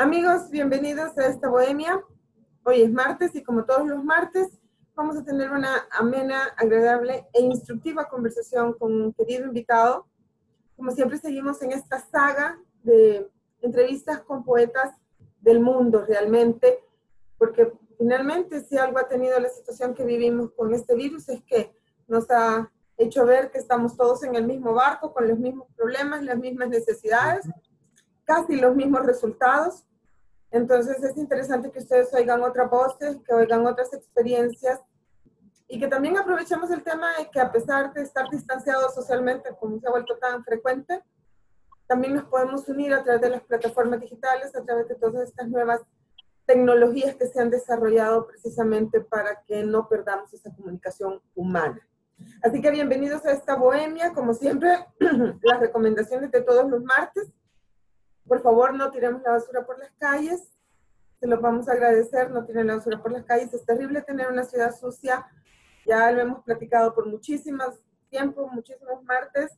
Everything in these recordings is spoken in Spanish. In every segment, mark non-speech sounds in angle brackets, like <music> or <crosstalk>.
Amigos, bienvenidos a esta bohemia. Hoy es martes y como todos los martes vamos a tener una amena, agradable e instructiva conversación con un querido invitado. Como siempre seguimos en esta saga de entrevistas con poetas del mundo realmente, porque finalmente si algo ha tenido la situación que vivimos con este virus es que nos ha hecho ver que estamos todos en el mismo barco, con los mismos problemas, las mismas necesidades, casi los mismos resultados. Entonces es interesante que ustedes oigan otras voces, que oigan otras experiencias y que también aprovechemos el tema de que a pesar de estar distanciados socialmente, como se ha vuelto tan frecuente, también nos podemos unir a través de las plataformas digitales, a través de todas estas nuevas tecnologías que se han desarrollado precisamente para que no perdamos esa comunicación humana. Así que bienvenidos a esta bohemia, como siempre, <clears throat> las recomendaciones de todos los martes por favor, no tiremos la basura por las calles. Se los vamos a agradecer, no tiren la basura por las calles. Es terrible tener una ciudad sucia. Ya lo hemos platicado por muchísimos tiempos, muchísimos martes.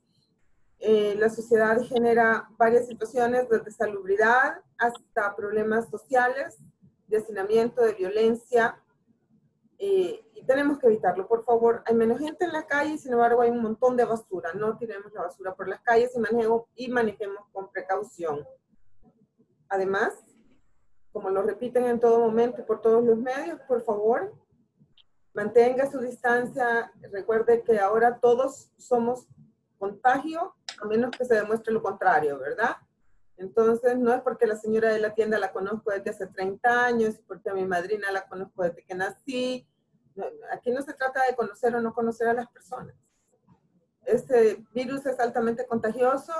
Eh, la sociedad genera varias situaciones, desde salubridad hasta problemas sociales, de hacinamiento, de violencia, eh, y tenemos que evitarlo, por favor. Hay menos gente en la calle, sin embargo hay un montón de basura. No tiremos la basura por las calles y, y manejemos con precaución. Además, como lo repiten en todo momento y por todos los medios, por favor, mantenga su distancia. Recuerde que ahora todos somos contagio, a menos que se demuestre lo contrario, ¿verdad? Entonces, no es porque la señora de la tienda la conozco desde hace 30 años, porque a mi madrina la conozco desde que nací. Aquí no se trata de conocer o no conocer a las personas. Este virus es altamente contagioso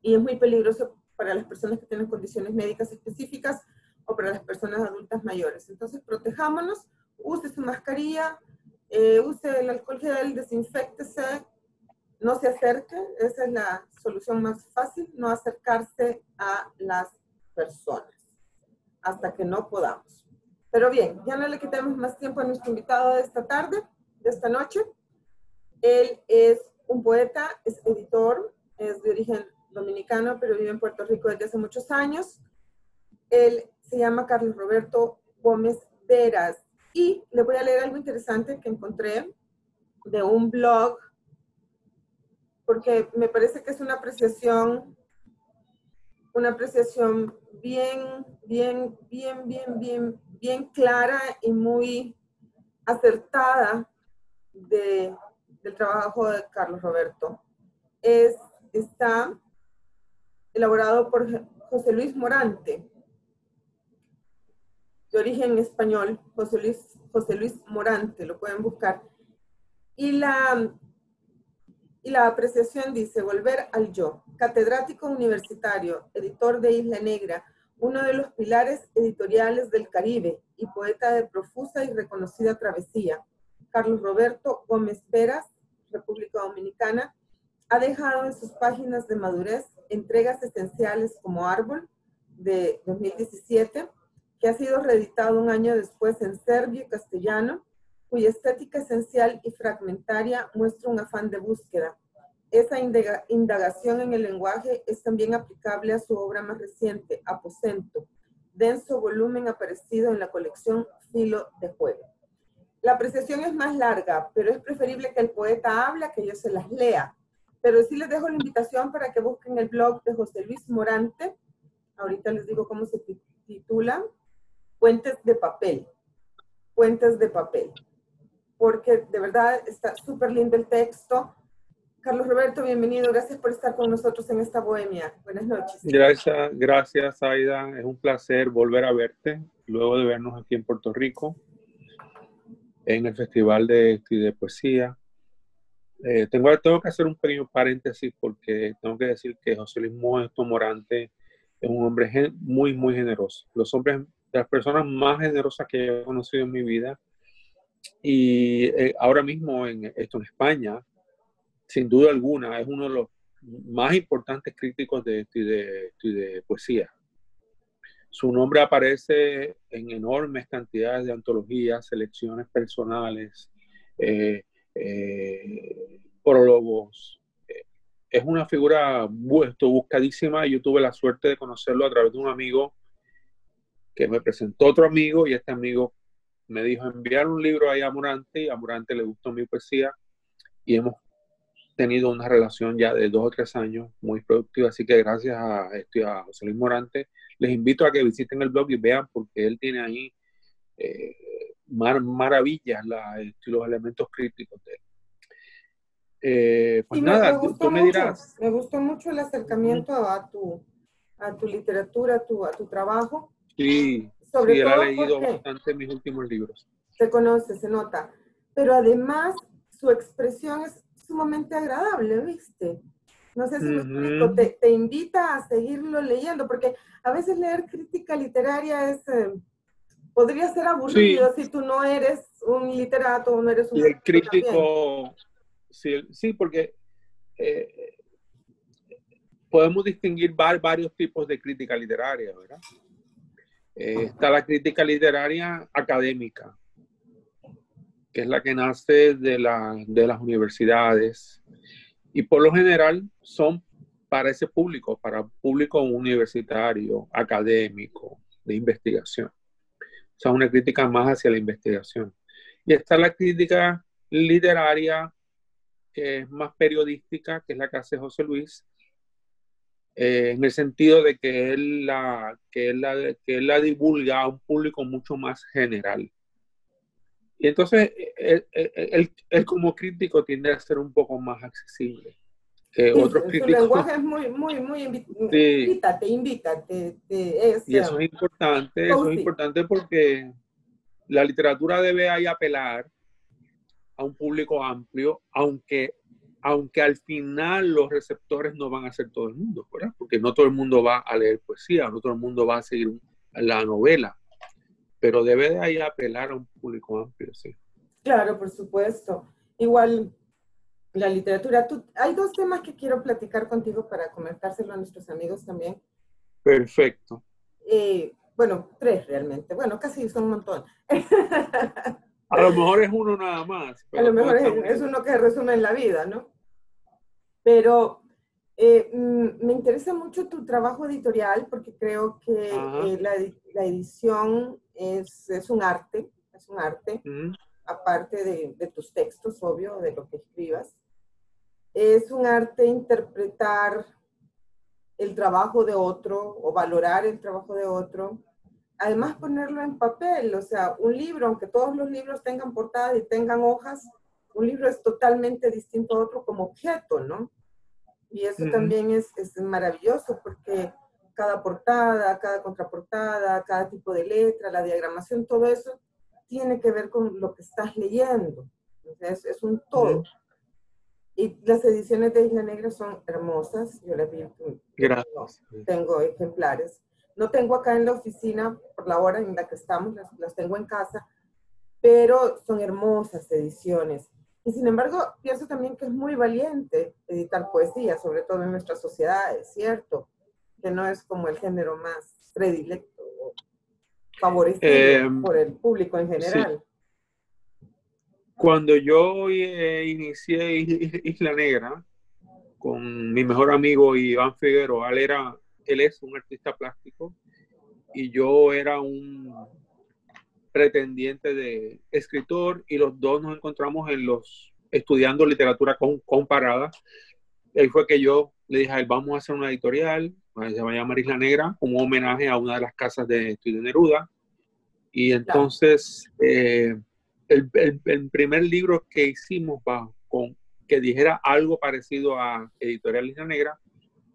y es muy peligroso para las personas que tienen condiciones médicas específicas o para las personas adultas mayores. Entonces, protejámonos, use su mascarilla, eh, use el alcohol gel, desinfectese, no se acerque, esa es la solución más fácil, no acercarse a las personas hasta que no podamos. Pero bien, ya no le quitemos más tiempo a nuestro invitado de esta tarde, de esta noche. Él es un poeta, es editor, es de origen dominicano, pero vive en Puerto Rico desde hace muchos años. Él se llama Carlos Roberto Gómez Veras. Y le voy a leer algo interesante que encontré de un blog, porque me parece que es una apreciación, una apreciación bien, bien, bien, bien, bien, bien clara y muy acertada de, del trabajo de Carlos Roberto. Es, está elaborado por José Luis Morante, de origen español, José Luis, José Luis Morante, lo pueden buscar. Y la, y la apreciación dice, volver al yo, catedrático universitario, editor de Isla Negra, uno de los pilares editoriales del Caribe y poeta de profusa y reconocida travesía, Carlos Roberto Gómez Peras, República Dominicana, ha dejado en sus páginas de madurez entregas esenciales como Árbol de 2017, que ha sido reeditado un año después en serbio y castellano, cuya estética esencial y fragmentaria muestra un afán de búsqueda. Esa indagación en el lenguaje es también aplicable a su obra más reciente, Aposento, denso volumen aparecido en la colección Filo de Juego. La apreciación es más larga, pero es preferible que el poeta hable que yo se las lea, pero sí les dejo la invitación para que busquen el blog de José Luis Morante. Ahorita les digo cómo se titula. Puentes de papel. Puentes de papel. Porque de verdad está súper lindo el texto. Carlos Roberto, bienvenido. Gracias por estar con nosotros en esta bohemia. Buenas noches. Gracias, gracias, Aida. Es un placer volver a verte luego de vernos aquí en Puerto Rico en el Festival de, de Poesía. Eh, tengo, tengo que hacer un pequeño paréntesis porque tengo que decir que José Luis Moesto Morante es un hombre muy, muy generoso. Los hombres, de las personas más generosas que he conocido en mi vida. Y eh, ahora mismo en esto en España, sin duda alguna, es uno de los más importantes críticos de, de, de poesía. Su nombre aparece en enormes cantidades de antologías, selecciones personales, eh, eh, prólogos. Es una figura buscadísima. Yo tuve la suerte de conocerlo a través de un amigo que me presentó otro amigo y este amigo me dijo enviar un libro ahí a Morante y a Morante le gustó mi poesía y hemos tenido una relación ya de dos o tres años muy productiva, así que gracias a, a José Luis Morante les invito a que visiten el blog y vean porque él tiene ahí eh, maravillas, la, los elementos críticos de él. Eh, pues nada, tú me dirás. Me gustó mucho el acercamiento a tu, a tu literatura, a tu, a tu trabajo. Sí, Sobre sí, él ha leído bastante mis últimos libros. Se conoce, se nota. Pero además, su expresión es sumamente agradable, ¿viste? No sé si te, te, invita a seguirlo leyendo, porque a veces leer crítica literaria es, eh, podría ser aburrido si tú no eres un literato, no eres un... Y el crítico, sí, sí, porque eh, podemos distinguir varios tipos de crítica literaria, ¿verdad? Eh, está la crítica literaria académica, que es la que nace de, la, de las universidades y por lo general son para ese público, para público universitario, académico, de investigación. O sea, una crítica más hacia la investigación. Y está la crítica literaria, que es más periodística, que es la que hace José Luis, eh, en el sentido de que él, la, que, él la, que él la divulga a un público mucho más general. Y entonces, él, como crítico tiende a ser un poco más accesible. Que otros críticos. Su lenguaje es muy, muy, muy invítate, invítate. y eso es importante, eso es importante porque la literatura debe ahí apelar a un público amplio, aunque, aunque al final los receptores no van a ser todo el mundo, ¿verdad? Porque no todo el mundo va a leer poesía, no todo el mundo va a seguir la novela pero debe de ahí apelar a un público amplio, sí. Claro, por supuesto. Igual la literatura. hay dos temas que quiero platicar contigo para comentárselo a nuestros amigos también. Perfecto. Eh, bueno, tres realmente. Bueno, casi son un montón. <laughs> a lo mejor es uno nada más. A lo mejor es, uno que resume en la vida, ¿no? Pero eh, mm, me interesa mucho tu trabajo editorial porque creo que eh, la, la, edición es, es, un arte, es un arte, aparte de, de, tus textos, obvio, de lo que escribas. Es un arte interpretar el trabajo de otro o valorar el trabajo de otro. Además, ponerlo en papel, o sea, un libro, aunque todos los libros tengan portadas y tengan hojas, un libro es totalmente distinto a otro como objeto, ¿no? Y eso también es, es, maravilloso porque cada portada, cada contraportada, cada tipo de letra, la diagramación, todo eso tiene que ver con lo que estás leyendo. Entonces, es un todo. Y las ediciones de Isla Negra son hermosas. Yo las vi. Gracias. Tengo, ejemplares. No tengo acá en la oficina por la hora en la que estamos, las, las tengo en casa, pero son hermosas ediciones. Y sin embargo, pienso también que es muy valiente editar poesía, sobre todo en nuestras sociedades, ¿cierto? Que no es como el género más predilecto o favorecido em, por el público en general. Cuando yo eh, inicié Isla Negra con mi mejor amigo Iván Figueroa, él, era, él es un artista plástico y yo era un pretendiente de escritor y los dos nos encontramos en los estudiando literatura comparada. Ahí fue que yo le dije a él, vamos a hacer una editorial, se va a llamar Isla Negra, como homenaje a una de las casas de estudio de Neruda. Y entonces, eh, el, primer libro que hicimos con, que dijera algo parecido a Editorial Isla Negra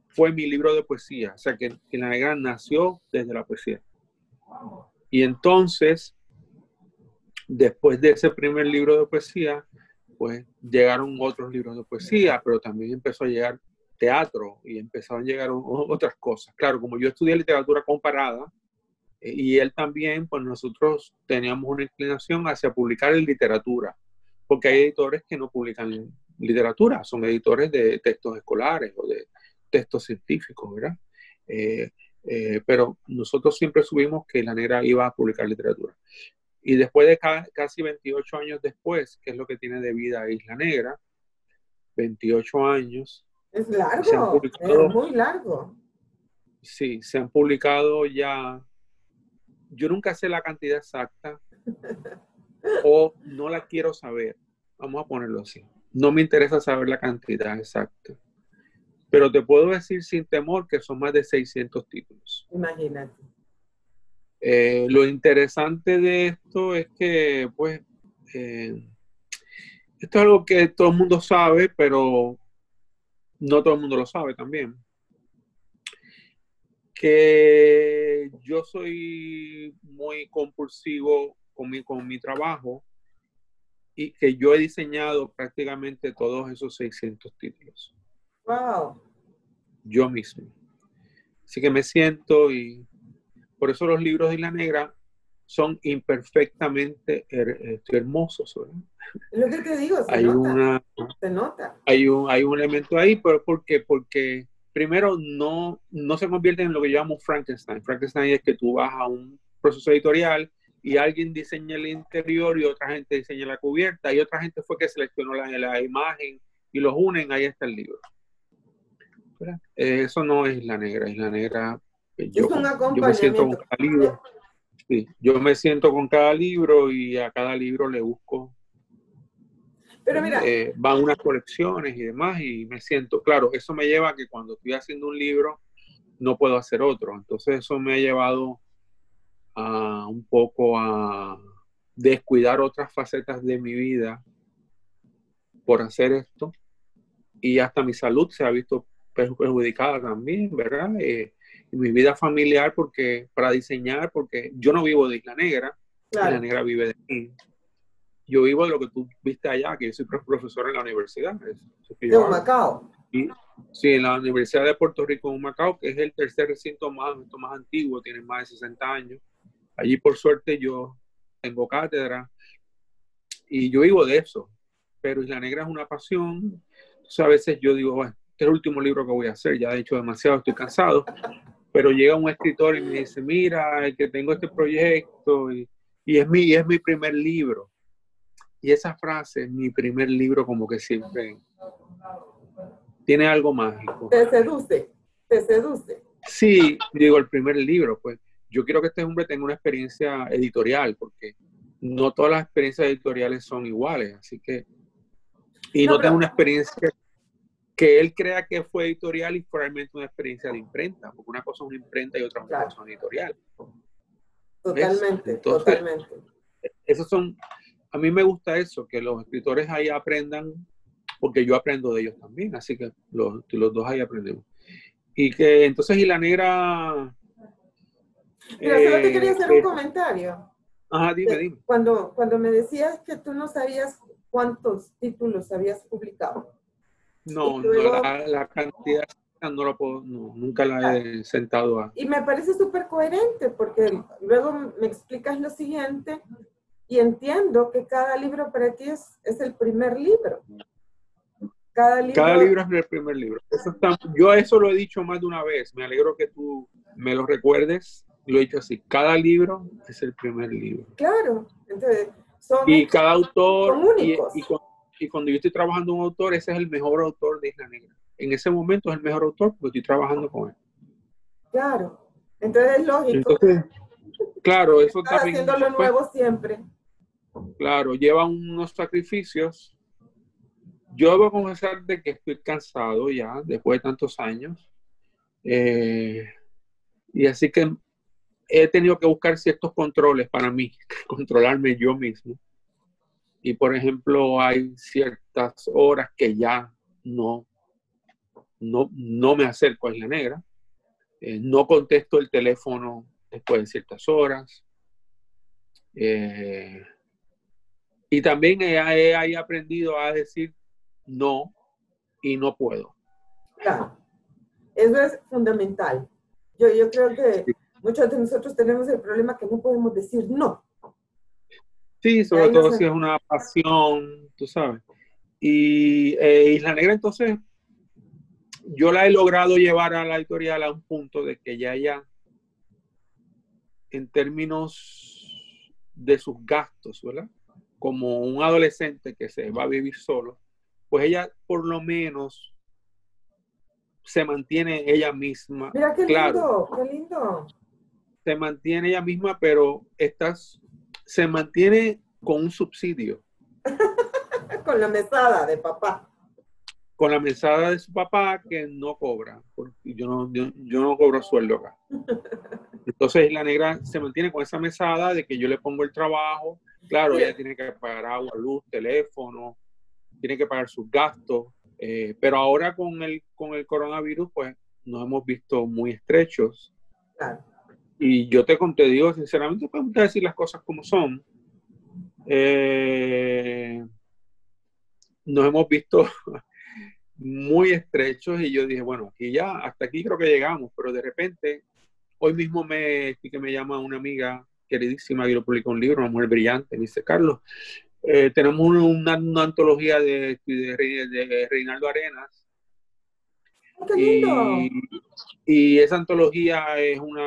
fue mi libro de poesía. O sea que Isla Negra nació desde la poesía. Y entonces, después de ese primer libro de poesía, pues llegaron otros libros de poesía, pero también empezó a llegar teatro y empezaron a llegar otras cosas. Claro, como yo estudié literatura comparada y él también, pues nosotros teníamos una inclinación hacia publicar en literatura, porque hay editores que no publican literatura, son editores de textos escolares o de textos científicos, ¿verdad? Eh, eh, pero nosotros siempre subimos que la negra iba a publicar literatura. Y después de casi 28 años después, que es lo que tiene de vida Isla Negra, 28 años. Es largo, es muy largo. Sí, se han publicado ya yo nunca sé la cantidad exacta <laughs> o no la quiero saber. Vamos a ponerlo así. No me interesa saber la cantidad exacta. Pero te puedo decir sin temor que son más de 600 títulos. Imagínate. Eh, lo interesante de esto es que, pues, eh, esto es algo que todo el mundo sabe, pero no todo el mundo lo sabe también. Que yo soy muy compulsivo con mi, con mi trabajo y que yo he diseñado prácticamente todos esos 600 títulos. Wow. Yo mismo. Así que me siento y por eso los libros de Isla Negra son imperfectamente este, hermosos. ¿verdad? Lo que te digo, se hay nota. Una, se nota. Hay un, hay un elemento ahí, pero ¿por qué? Porque primero no, no se convierte en lo que llamamos Frankenstein. Frankenstein es que tú vas a un proceso editorial y alguien diseña el interior y otra gente diseña la cubierta y otra gente fue que seleccionó la, la imagen y los unen, ahí está el libro. Eh, eso no es la negra, es la negra yo, yo me siento con cada libro. Sí, yo me siento con cada libro y a cada libro le busco. Pero mira. Eh, van unas colecciones y demás y me siento, claro, eso me lleva a que cuando estoy haciendo un libro no puedo hacer otro. Entonces eso me ha llevado a un poco a descuidar otras facetas de mi vida por hacer esto y hasta mi salud se ha visto perjudicada también, ¿verdad? Eh, mi vida familiar porque para diseñar, porque yo no vivo de Isla Negra, Isla Negra vive de mí. Yo vivo de lo que tú viste allá, que yo soy profesor en la universidad. de Macao. Y, sí, en la Universidad de Puerto Rico en Macao, que es el tercer recinto más, más antiguo, tiene más de 60 años. Allí, por suerte, yo tengo cátedra y yo vivo de eso. Pero Isla Negra es una pasión. Entonces, a veces yo digo, bueno, este es el último libro que voy a hacer, ya he hecho demasiado, estoy cansado pero llega un escritor y me dice, mira, que tengo este proyecto y, es, mi, es mi primer libro. Y esa frase, mi primer libro, como que siempre tiene algo mágico. Te seduce, te seduce. Sí, digo, el primer libro, pues yo quiero que este hombre tenga una experiencia editorial, porque no todas las experiencias editoriales son iguales, así que, y no, tengo una experiencia que él crea que fue editorial y realmente una experiencia de imprenta, porque una cosa es una imprenta y otra cosa es una editorial. Totalmente, totalmente. Esos son, a mí me gusta eso, que los escritores ahí aprendan, porque yo aprendo de ellos también, así que los, los dos ahí aprendemos. Y que entonces, y la negra... Pero solo te quería hacer un eh, comentario. Ajá, dime, dime. Cuando, cuando me decías que tú no sabías cuántos títulos habías publicado. No, la, cantidad no la puedo, nunca la he sentado a. Y me parece súper coherente porque luego me explicas lo siguiente y entiendo que cada libro para ti es, es el primer libro. Cada libro, cada libro es el primer libro. Eso yo eso lo he dicho más de una vez. Me alegro que tú me lo recuerdes. Lo he dicho así. Cada libro es el primer libro. Claro. Entonces, son, y cada autor y, y, y cuando yo estoy trabajando un autor, ese es el mejor autor de Isla Negra. En ese momento es el mejor autor porque estoy trabajando con él. Claro, entonces es lógico. Entonces, claro, eso Estás también. Haciendo lo nuevo siempre. Claro, lleva unos sacrificios. Yo debo confesar de que estoy cansado ya después de tantos años. Eh, y así que he tenido que buscar ciertos controles para mí, <laughs> controlarme yo mismo y por ejemplo hay ciertas horas que ya no, no, no me acerco a Isla Negra, eh, no contesto el teléfono después de ciertas horas. Eh, y también he, he, aprendido a decir no y no puedo. Claro, eso es fundamental. Yo, yo creo que muchos de nosotros tenemos el problema que no podemos decir no. Sí, sobre todo si es una pasión, tú sabes. Y eh, Isla Negra, entonces, yo la he logrado llevar a la editorial a un punto de que ya ya, en términos de sus gastos, ¿verdad? Como un adolescente que se va a vivir solo, pues ella por lo menos se mantiene ella misma. Mira qué lindo, qué lindo. se mantiene ella misma, pero estás, se mantiene con un subsidio. <laughs> con la mesada de papá. Con la mesada de su papá que no cobra, porque yo no, yo, no cobro sueldo acá. Entonces la negra se mantiene con esa mesada de que yo le pongo el trabajo. Claro, ella tiene que pagar agua, luz, teléfono, tiene que pagar sus gastos. Eh, pero ahora con el, con el coronavirus, pues nos hemos visto muy estrechos. Y yo te, te digo sinceramente, podemos decir las cosas como son. Eh, nos hemos visto <laughs> muy estrechos y yo dije, bueno, aquí ya, hasta aquí creo que llegamos, pero de repente, hoy mismo me, que me llama una amiga queridísima que lo publicó un libro, una mujer brillante, me dice, Carlos, eh, tenemos una, antología de, de, Reinaldo Arenas. Y, y, esa antología es un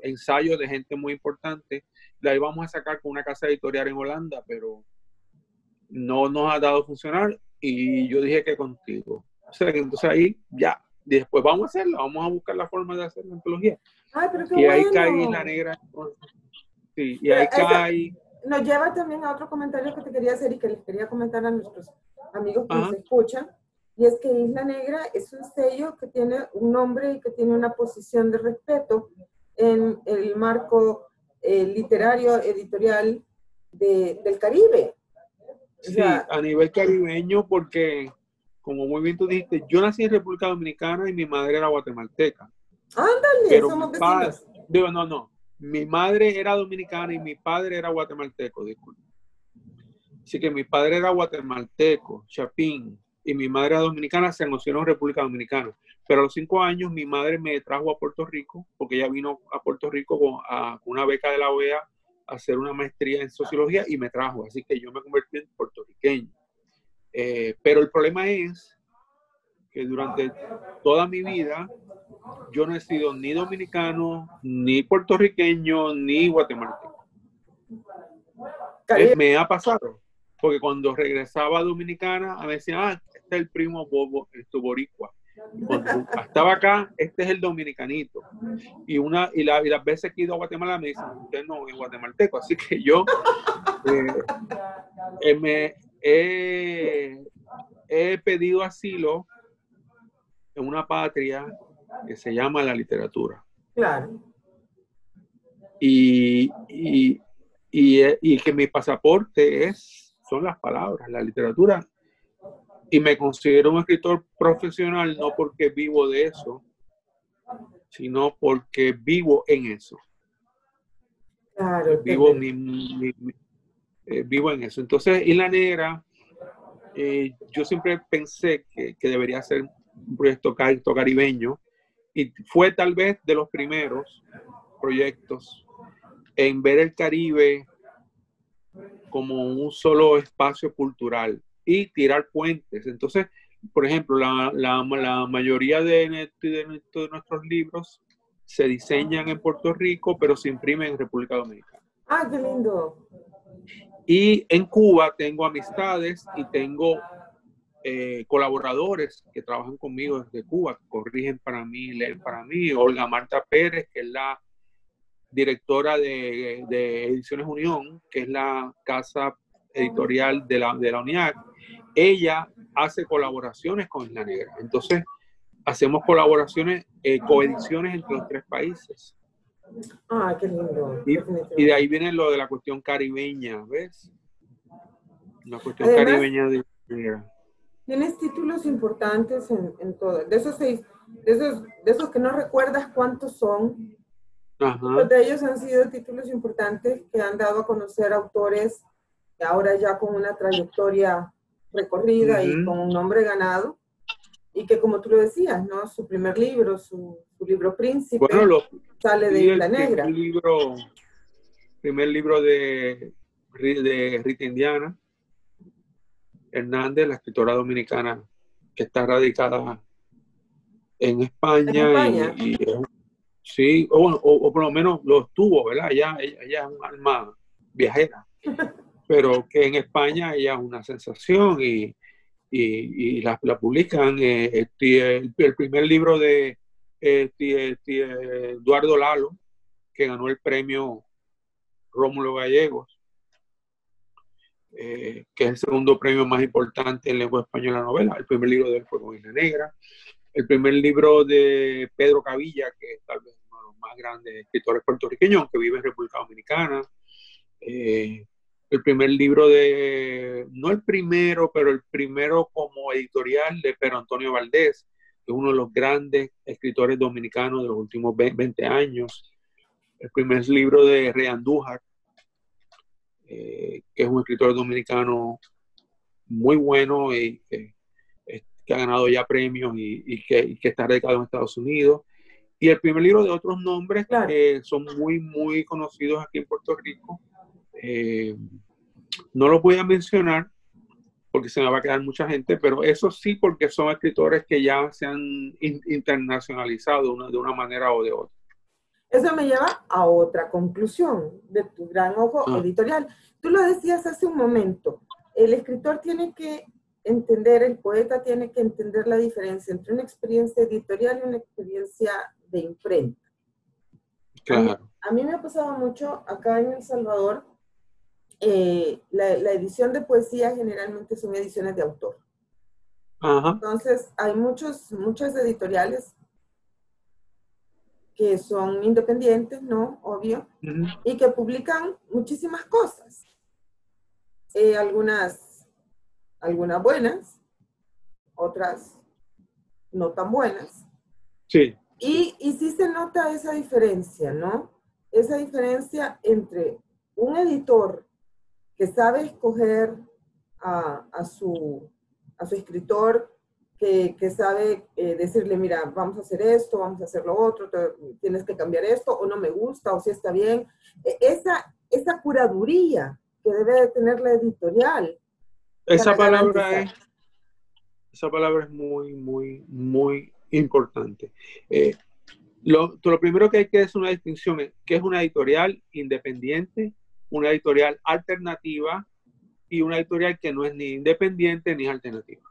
ensayo de gente muy importante. La íbamos a sacar con una casa editorial en Holanda, pero no nos ha dado a funcionar y yo dije que contigo. O sea, que entonces ahí ya, después vamos a hacerla, vamos a buscar la forma de hacer la antología. y ahí cae la negra. Sí, y ahí cae. Nos lleva también a otro comentario que te quería hacer y que les quería comentar a nuestros amigos que nos escuchan. Y es que Isla Negra es un sello que tiene un nombre y que tiene una posición de respeto en el marco eh, literario, editorial de, del Caribe. Sí, a nivel caribeño, porque, como muy bien tú dijiste, yo nací en República Dominicana y mi madre era guatemalteca. Ándale, pero somos padre, digo, no, no. Mi madre era dominicana y mi padre era guatemalteco, disculpe. Así que mi padre era guatemalteco, Chapín, y mi madre era dominicana, se emocionó en República Dominicana. Pero a los cinco años mi madre me trajo a Puerto Rico, porque ella vino a Puerto Rico con, a, una beca de la OEA hacer una maestría en sociología y me trajo, así que yo me convertí en puertorriqueño. Eh, pero el problema es que durante toda mi vida yo no he sido ni dominicano, ni puertorriqueño, ni guatemalteco. Me ha pasado, porque cuando regresaba a Dominicana, me decían, ah, este es el primo Bobo, tu boricua estaba acá, este es el dominicanito. Y, una, y, la, las veces que he ido a Guatemala me dicen, usted no es guatemalteco. Así que yo eh, eh, me he pedido asilo en una patria que se llama la literatura. Claro. Y, y, y, y que mi pasaporte es, son las palabras, la literatura y me considero un escritor profesional no porque vivo de eso, sino porque vivo en eso. Claro, vivo, eh, vivo en eso. Entonces, Isla Negra, eh, yo siempre pensé que, que, debería ser un proyecto caribeño y fue tal vez de los primeros proyectos en ver el Caribe como un solo espacio cultural y tirar puentes. Entonces, por ejemplo, la, la, la mayoría de, de, nuestros libros se diseñan en Puerto Rico, pero se imprimen en República Dominicana. Ah, qué lindo. Y en Cuba tengo amistades y tengo eh, colaboradores que trabajan conmigo desde Cuba, corrigen para mí, leen para mí. Olga Marta Pérez, que es la directora de, de Ediciones Unión, que es la casa editorial de la, de la UNIAC ella hace colaboraciones con Isla Negra. Entonces, hacemos colaboraciones, eh, coediciones entre los tres países. Ah, qué lindo. Y, de ahí viene lo de la cuestión caribeña, ¿ves? La cuestión caribeña de Negra. Tienes títulos importantes en, todo. De esos seis, de esos, de esos que no recuerdas cuántos son, Ajá. de ellos han sido títulos importantes que han dado a conocer autores ahora ya con una trayectoria recorrida y con un nombre ganado. Y que como tú lo decías, ¿no? Su primer libro, su, libro Príncipe, sale de Isla Negra. Primer libro, primer libro de, de Rita Indiana Hernández, la escritora dominicana que está radicada en España. Y, sí, o, o, por lo menos lo estuvo, ¿verdad? Ella, ella, ella es un alma viajera. <laughs> pero que en España ella es una sensación y, y, la, publican. Eh, el, primer libro de este, este, Eduardo Lalo, que ganó el premio Rómulo Gallegos, eh, que es el segundo premio más importante en lengua española novela. El primer libro de él fue Con Isla Negra. El primer libro de Pedro Cavilla, que es tal vez uno de los más grandes escritores puertorriqueños, que vive en República Dominicana. Eh, el primer libro de, no el primero, pero el primero como editorial de Pedro Antonio Valdés, que es uno de los grandes escritores dominicanos de los últimos 20 años. El primer libro de Rey Andújar, eh, que es un escritor dominicano muy bueno y que, ha ganado ya premios y, que, está radicado en Estados Unidos. Y el primer libro de otros nombres que son muy, muy conocidos aquí en Puerto Rico. Eh, no los voy a mencionar porque se me va a quedar mucha gente, pero eso sí porque son escritores que ya se han internacionalizado de una manera o de otra. Eso me lleva a otra conclusión de tu gran ojo ah. editorial. Tú lo decías hace un momento, el escritor tiene que entender, el poeta tiene que entender la diferencia entre una experiencia editorial y una experiencia de imprenta. Claro. A mí, me ha pasado mucho acá en El Salvador, eh, la, edición de poesía generalmente son ediciones de autor. Entonces, hay muchos, muchas editoriales que son independientes, ¿no? Obvio, y que publican muchísimas cosas. Eh, algunas, algunas buenas, otras no tan buenas. Sí. Y, y sí se nota esa diferencia, ¿no? Esa diferencia entre un editor que sabe escoger a, a, su, a su escritor que, sabe eh, decirle, mira, vamos a hacer esto, vamos a hacer lo otro, tienes que cambiar esto, o no me gusta, o si está bien. E, esa, esa curaduría que debe de tener la editorial. Esa palabra es, esa palabra es muy, muy, muy importante. Eh, lo, lo, primero que hay que hacer una distinción es que es una editorial independiente, una editorial alternativa y una editorial que no es ni independiente ni alternativa.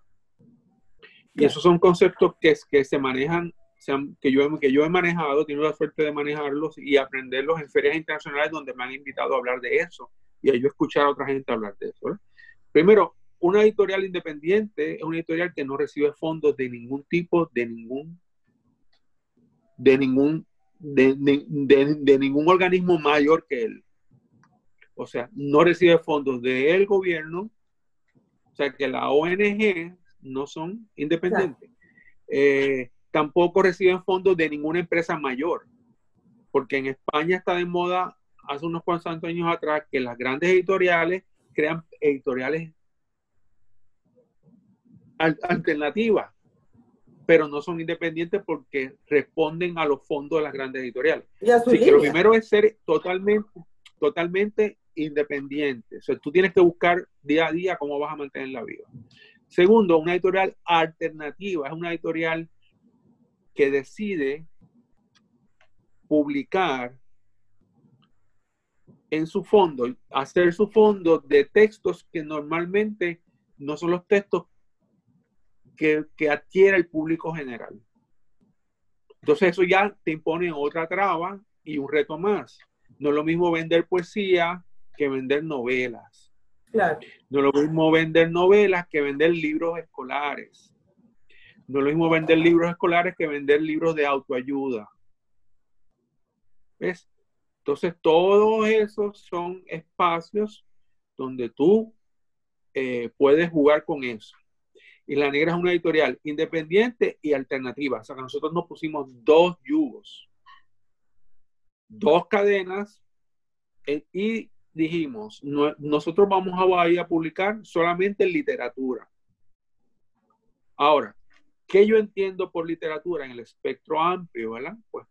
Y esos son conceptos que, que se manejan, que yo, que yo he manejado, tengo la suerte de manejarlos y aprenderlos en ferias internacionales donde me han invitado a hablar de eso y a yo escuchar a otra gente hablar de eso. Primero, una editorial independiente es una editorial que no recibe fondos de ningún tipo, de ningún, de ningún, de, de ningún organismo mayor que él. O sea, no recibe fondos del gobierno, o sea que la ONG no son independientes. Eh, tampoco reciben fondos de ninguna empresa mayor, porque en España está de moda hace unos cuantos años atrás que las grandes editoriales crean editoriales alternativas, pero no son independientes porque responden a los fondos de las grandes editoriales. Así que lo primero es ser totalmente, totalmente independiente. O sea, tú tienes que buscar día a día cómo vas a mantener la vida. Segundo, una editorial alternativa es una editorial que decide publicar en su fondo, hacer su fondo de textos que normalmente no son los textos que, que adquiere el público general. Entonces eso ya te impone otra traba y un reto más. No es lo mismo vender poesía que vender novelas. No es lo mismo vender novelas que vender libros escolares. No es lo mismo vender libros escolares que vender libros de autoayuda. ¿Ves? Entonces, todos esos son espacios donde tú eh, puedes jugar con eso. Y La Negra es una editorial independiente y alternativa. O sea, que nosotros nos pusimos dos yugos, dos cadenas eh, y dijimos, nosotros vamos a ir a publicar solamente literatura. Ahora, ¿qué yo entiendo por literatura en el espectro amplio, verdad? Pues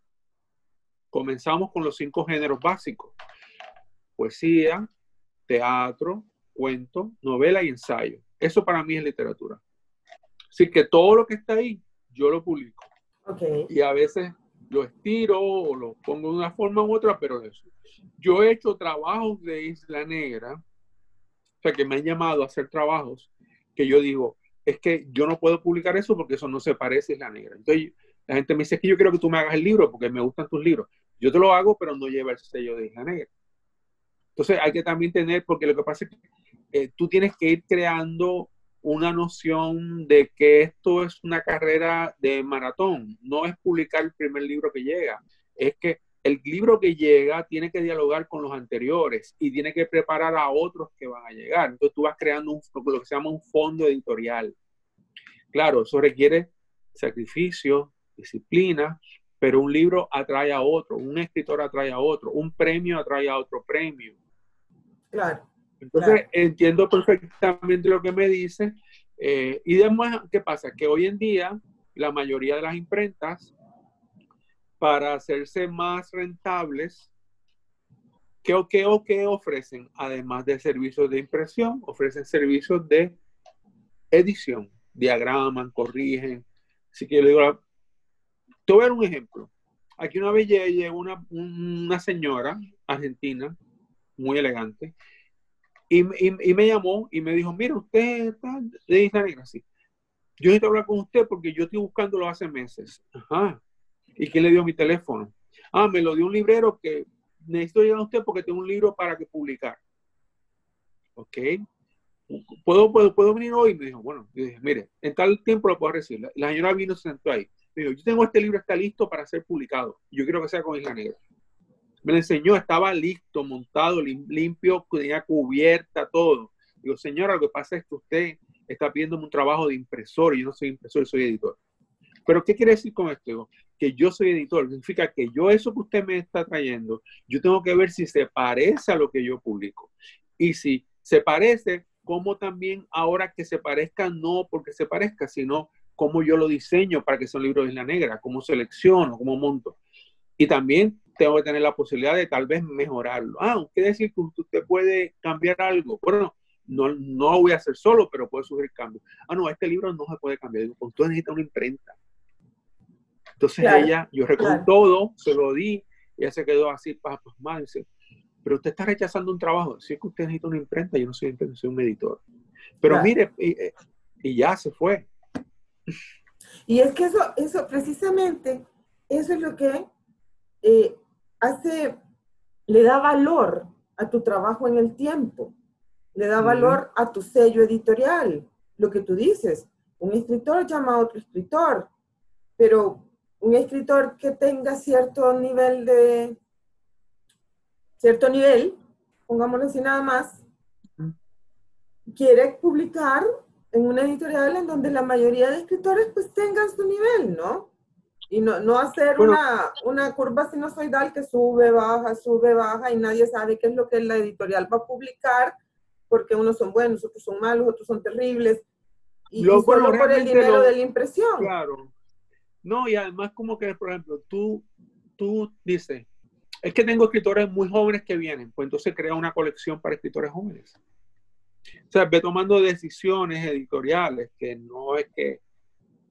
comenzamos con los cinco géneros básicos. Poesía, teatro, cuento, novela y ensayo. Eso para mí es literatura. Así que todo lo que está ahí, yo lo publico. Y a veces lo estiro o lo pongo de una forma u otra, pero eso. Yo he hecho trabajos de Isla Negra, o sea, que me han llamado a hacer trabajos que yo digo, es que yo no puedo publicar eso porque eso no se parece a Isla Negra. Entonces, la gente me dice que yo quiero que tú me hagas el libro porque me gustan tus libros. Yo te lo hago, pero no lleva el sello de Isla Negra. Entonces hay que también tener, porque lo que pasa es que eh, tú tienes que ir creando una noción de que esto es una carrera de maratón, no es publicar el primer libro que llega, es que el libro que llega tiene que dialogar con los anteriores y tiene que preparar a otros que van a llegar. Entonces tú vas creando un, lo que se llama un fondo editorial. Claro, eso requiere sacrificio, disciplina, pero un libro atrae a otro, un escritor atrae a otro, un premio atrae a otro premio. Claro. Entonces entiendo perfectamente lo que me dice. Eh, y además, ¿qué pasa? Que hoy en día la mayoría de las imprentas, para hacerse más rentables, ¿qué o qué o qué ofrecen? Además de servicios de impresión, ofrecen servicios de edición, diagraman, corrigen. Así que yo digo, te voy a dar un ejemplo. Aquí una vez llegó una, una señora argentina, muy elegante, y, y, me llamó y me dijo, mira, usted está de Isla Negra, sí. Yo necesito hablar con usted porque yo estoy buscándolo hace meses. Ajá. ¿Y quién le dio mi teléfono? Ah, me lo dio un librero que necesito llegar a usted porque tengo un libro para que publicar. Ok. ¿Puedo, puedo, puedo venir hoy? Me dijo, bueno, dije, mire, en tal tiempo lo puedo recibir. La, señora vino, se sentó ahí. Me dijo, yo tengo este libro, está listo para ser publicado. Yo quiero que sea con Isla Negra. Me lo enseñó, estaba listo, montado, limpio, tenía cubierta, todo. Digo, señora, lo que pasa es que usted está pidiéndome un trabajo de impresor y yo no soy impresor, soy editor. Pero, ¿qué quiere decir con esto? que yo soy editor. Significa que yo eso que usted me está trayendo, yo tengo que ver si se parece a lo que yo publico. Y si se parece, como también ahora que se parezca, no porque se parezca, sino cómo yo lo diseño para que sea un libro de Isla Negra, cómo selecciono, cómo monto. Y también tengo que tener la posibilidad de tal vez mejorarlo. Ah, quiere decir que usted puede cambiar algo. Bueno, no, no voy a hacer solo, pero puedo sugerir cambios. Ah, no, este libro no se puede cambiar. Pues usted necesita una imprenta. Entonces ella, yo recogí todo, se lo di, y ella se quedó así, más, dice, pero usted está rechazando un trabajo. Si es que usted necesita una imprenta, yo no soy imprenta, soy un editor. Pero mire, y, y, ya se fue. Y es que eso, eso precisamente, eso es lo que eh, hace, le da valor a tu trabajo en el tiempo, le da valor a tu sello editorial, lo que tú dices. Un escritor llama a otro escritor, pero un escritor que tenga cierto nivel de, cierto nivel, pongámoslo así nada más, quiere publicar en una editorial en donde la mayoría de escritores pues tengan su nivel, ¿no? Y no, no hacer una, una curva sinusoidal que sube, baja, sube, baja y nadie sabe qué es lo que la editorial va a publicar porque unos son buenos, otros son malos, otros son terribles. Y, solo por el dinero de la impresión. Claro. No, y además como que, por ejemplo, tú, tú dices, es que tengo escritores muy jóvenes que vienen, pues entonces crea una colección para escritores jóvenes. O sea, ve tomando decisiones editoriales que no es que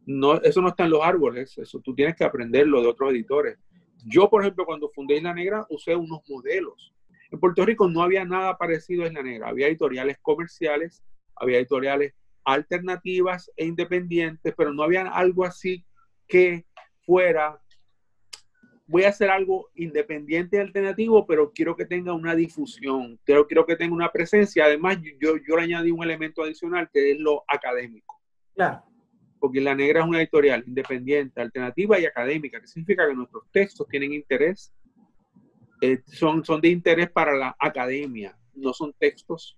no, eso no está en los árboles, eso tú tienes que aprenderlo de otros editores. Yo, por ejemplo, cuando fundé Isla Negra, usé unos modelos. En Puerto Rico no había nada parecido a Isla Negra. Había editoriales comerciales, había editoriales alternativas e independientes, pero no había algo así que fuera, voy a hacer algo independiente y alternativo, pero quiero que tenga una difusión, quiero, quiero que tenga una presencia. Además, yo, yo le añadí un elemento adicional que es lo académico. Claro porque La Negra es una editorial independiente, alternativa y académica, que significa que nuestros textos tienen interés, eh, son, son de interés para la academia, no son textos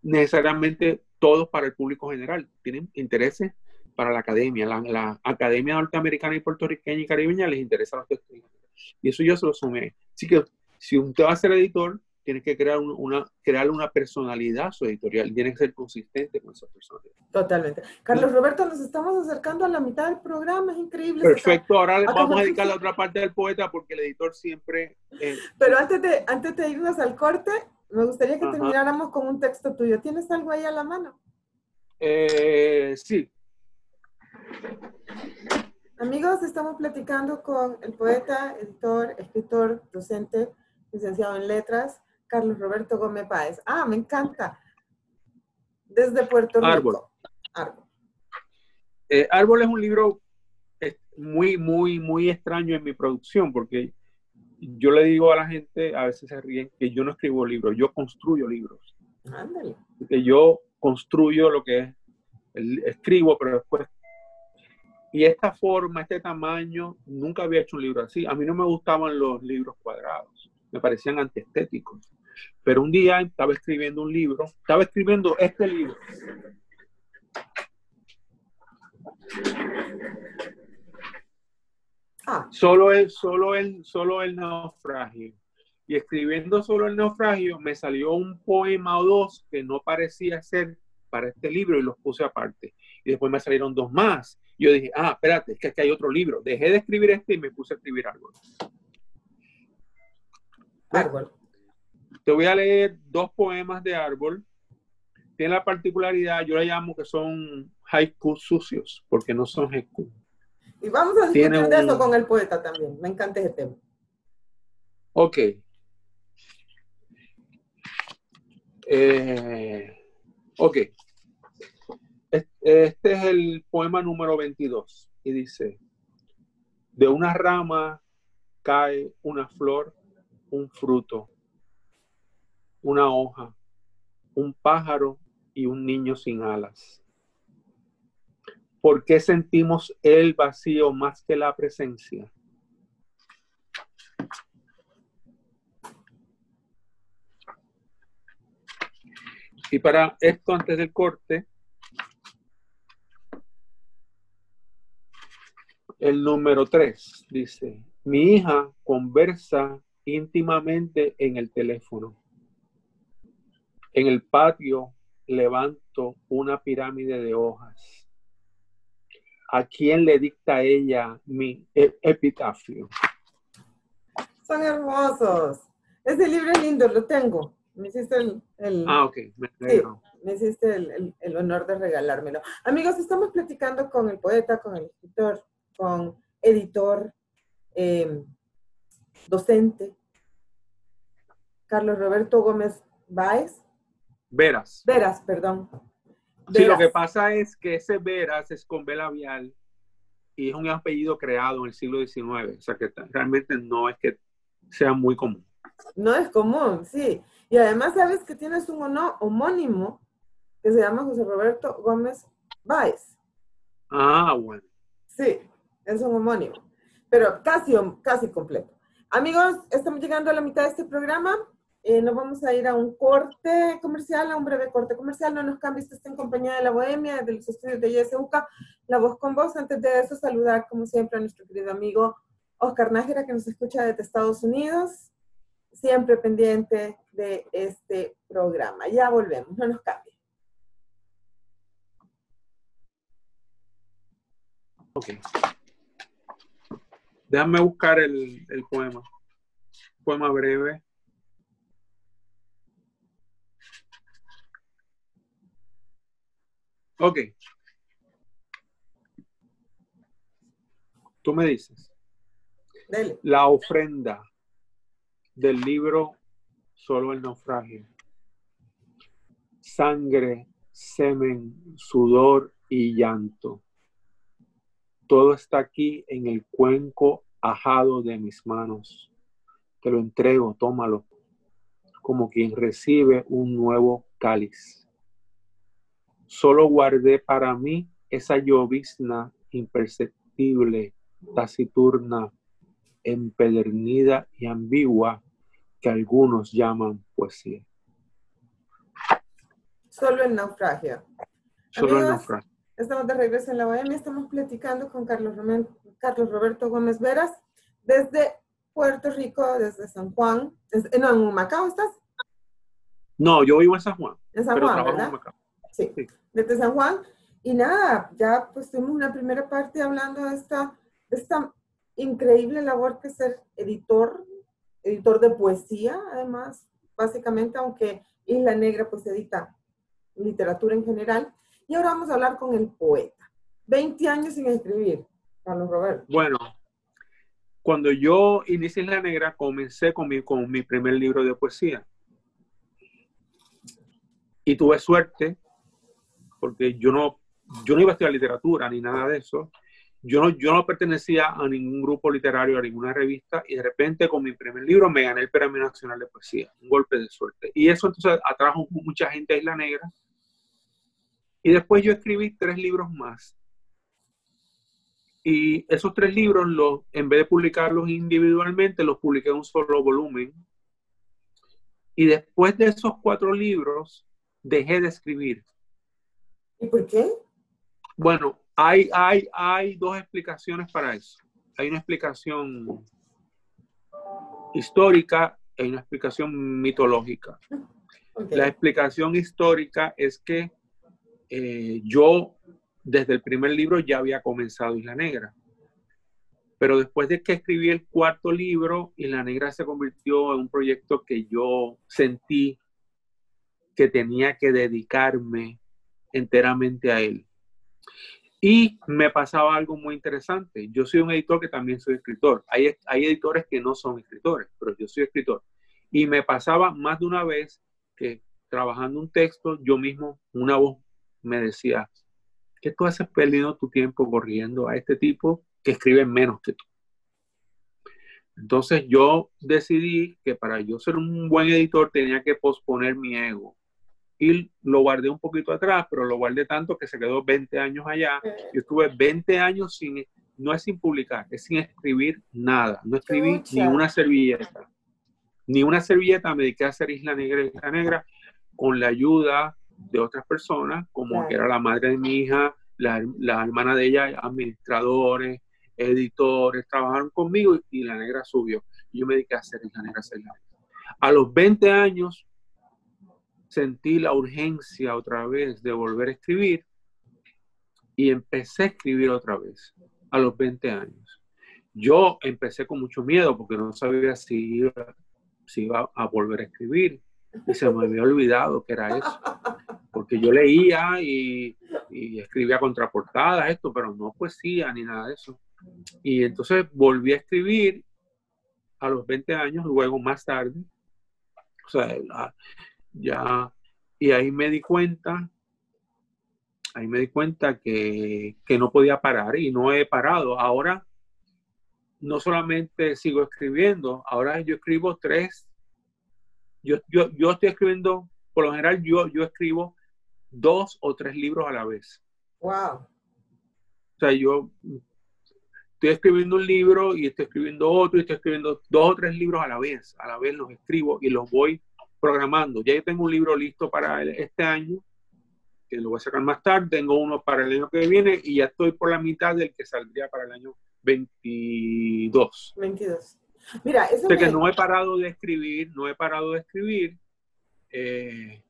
necesariamente todos para el público general, tienen intereses para la academia. La, academia norteamericana y puertorriqueña y caribeña les interesa los textos. Y eso yo se lo sumé. Así que si usted va a ser editor, tiene que crear una, crear una personalidad su editorial, tiene que ser consistente con esa personalidad. Totalmente. Carlos Roberto, nos estamos acercando a la mitad del programa, es increíble. Perfecto, ahora vamos a dedicar la otra parte del poeta porque el editor siempre... Pero antes de, antes de irnos al corte, me gustaría que termináramos con un texto tuyo. ¿Tienes algo ahí a la mano? Eh, sí. Amigos, estamos platicando con el poeta, editor, escritor, docente, licenciado en letras, Carlos Roberto Gómez Páez. Ah, me encanta. Desde Puerto Rico. Árbol. Árbol. Eh, Árbol es un libro, muy, muy, muy extraño en mi producción, porque yo le digo a la gente, a veces se ríen, que yo no escribo libros, yo construyo libros. Ándale. Que yo construyo lo que es, escribo, pero después... Y esta forma, este tamaño, nunca había hecho un libro así. A mí no me gustaban los libros cuadrados, me parecían antiestéticos. Pero un día estaba escribiendo un libro, estaba escribiendo este libro. Ah. Solo el, solo el, solo el naufragio. Y escribiendo solo el naufragio, me salió un poema o dos que no parecía ser para este libro y los puse aparte. Y después me salieron dos más. Yo dije, ah, espérate, es que aquí hay otro libro. Dejé de escribir este y me puse a escribir árbol. Árbol. Te voy a leer dos poemas de árbol. Tiene la particularidad, yo le llamo que son haiku sucios, porque no son haiku. Y vamos a discutir de eso con el poeta también. Me encanta ese tema. Ok. Eh, ok. Este es el poema número 22 y dice, de una rama cae una flor, un fruto, una hoja, un pájaro y un niño sin alas. ¿Por qué sentimos el vacío más que la presencia? Y para esto, antes del corte, el número tres dice, mi hija conversa íntimamente en el teléfono. En el patio levanto una pirámide de hojas. ¿A quién le dicta ella mi e-, epitafio? Son hermosos. Ese libro es lindo, lo tengo. Me hiciste el... ah, ok. Me, me hiciste el, honor de regalármelo. Amigos, estamos platicando con el poeta, con el escritor, con editor, em, docente, Carlos Roberto Gómez Báez. Veras. Veras, perdón. Sí, lo que pasa es que ese Veras es con B labial y es un apellido creado en el siglo XIX, o sea que realmente no es que sea muy común. No es común, sí. Y además sabes que tienes un homónimo que se llama José Roberto Gómez Báez. Ah, bueno. Sí, es un homónimo, pero casi, casi completo. Amigos, estamos llegando a la mitad de este programa. Eh, nos vamos a ir a un corte comercial, a un breve corte comercial. No nos cambies, está en compañía de la Bohemia, de los estudios de YSUCA, La Voz con Voz. Antes de eso, saludar, como siempre, a nuestro querido amigo Oscar Nájera, que nos escucha desde Estados Unidos, siempre pendiente de este programa. Ya volvemos, no nos cambie. Ok. Déjame buscar el, el poema. Poema breve. Ok. Tú me dices. La ofrenda del libro Solo el naufragio. Sangre, semen, sudor y llanto. Todo está aquí en el cuenco ajado de mis manos. Te lo entrego, tómalo, como quien recibe un nuevo cáliz. Solo guardé para mí esa llovizna imperceptible, taciturna, empedernida y ambigua que algunos llaman poesía. Solo el naufragio. Solo el naufragio. Estamos de regreso en la Bohemia, estamos platicando con Carlos, Carlos Roberto Gómez Veras desde Puerto Rico, desde San Juan. ¿No, en Macao estás? No, yo vivo en San Juan. En San Juan, ¿verdad? Sí, desde San Juan. Y nada, ya pues tuvimos una primera parte hablando de esta, esta increíble labor que es ser editor, editor de poesía, además, básicamente, aunque Isla Negra pues edita literatura en general. Y ahora vamos a hablar con el poeta. 20 años sin escribir, Carlos Roberto. Bueno, cuando yo inicié Isla Negra, comencé con mi, con mi primer libro de poesía. Y tuve suerte porque yo no, yo no iba a estudiar literatura ni nada de eso. yo no, yo no pertenecía a ningún grupo literario, a ninguna revista, y de repente con mi primer libro me gané el Premio Nacional de Poesía, un golpe de suerte. Y eso entonces atrajo mucha gente a Isla Negra. Y después yo escribí tres libros más. Y esos tres libros, los, en vez de publicarlos individualmente, los publiqué en un solo volumen. Y después de esos cuatro libros, dejé de escribir. ¿Y por qué? Bueno, hay, hay, hay dos explicaciones para eso. Hay una explicación histórica y una explicación mitológica. La explicación histórica es que eh, yo desde el primer libro ya había comenzado Isla Negra. Pero después de que escribí el cuarto libro, Isla Negra se convirtió en un proyecto que yo sentí que tenía que dedicarme enteramente a él. Y me pasaba algo muy interesante. Yo soy un editor que también soy escritor. Hay, hay editores que no son escritores, pero yo soy escritor. Y me pasaba más de una vez que trabajando un texto, yo mismo, una voz me decía, ¿qué tú haces perdiendo tu tiempo corriendo a este tipo que escribe menos que tú? Entonces yo decidí que para yo ser un buen editor tenía que posponer mi ego y lo guardé un poquito atrás, pero lo guardé tanto que se quedó 20 años allá. Yo estuve 20 años sin, no es sin publicar, es sin escribir nada. No escribí ni una servilleta. Ni una servilleta me dediqué a hacer Isla Negra, Isla Negra, con la ayuda de otras personas, como que era la madre de mi hija, la, la, hermana de ella, administradores, editores, trabajaron conmigo y, la negra subió. yo me dediqué a hacer Isla Negra, Negra. A los 20 años sentí la urgencia otra vez de volver a escribir y empecé a escribir otra vez a los 20 años. Yo empecé con mucho miedo porque no sabía si iba, si iba a volver a escribir y se me había olvidado que era eso. <laughs> Porque yo leía y, escribía contraportadas, esto, pero no poesía ni nada de eso. Y entonces volví a escribir a los 20 años, luego más tarde. O sea, ya, y ahí me di cuenta, ahí me di cuenta que, no podía parar y no he parado. Ahora no solamente sigo escribiendo, ahora yo escribo tres, yo, yo, estoy escribiendo, por lo general yo, yo escribo dos o tres libros a la vez. Wow. O sea, yo estoy escribiendo un libro y estoy escribiendo otro y estoy escribiendo dos o tres libros a la vez. A la vez los escribo y los voy programando. Ya yo tengo un libro listo para este año, que lo voy a sacar más tarde. Tengo uno para el año que viene y ya estoy por la mitad del que saldría para el año 22. 22. Mira, eso que no he parado de escribir, no he parado de escribir. Eh,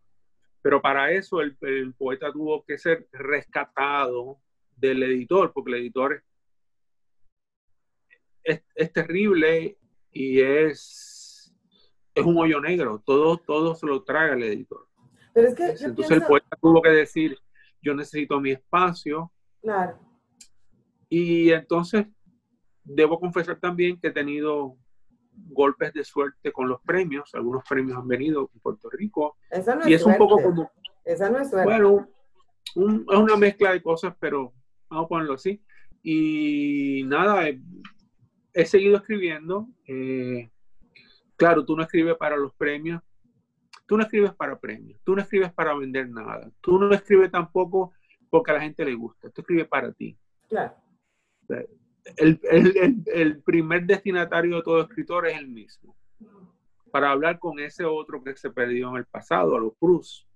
pero para eso el, poeta tuvo que ser rescatado del editor, porque el editor es, es terrible y es es un hoyo negro, todo, todo se lo traga el editor. Pero es que Entonces el poeta tuvo que decir, yo necesito mi espacio. Claro. Y entonces debo confesar también que he tenido golpes de suerte con los premios. Algunos premios han venido en Puerto Rico. Esa no y es, un poco como... Esa no es suerte. Bueno, es una mezcla de cosas, pero vamos a ponerlo así. Y nada, he, seguido escribiendo. Eh, Claro, tú no escribes para los premios, tú no escribes para premios, tú no escribes para vender nada, tú no escribes tampoco porque a la gente le gusta, tú escribes para ti. Claro. El, primer destinatario de todo escritor es el mismo. Para hablar con ese otro que se perdió en el pasado, a los Cruz.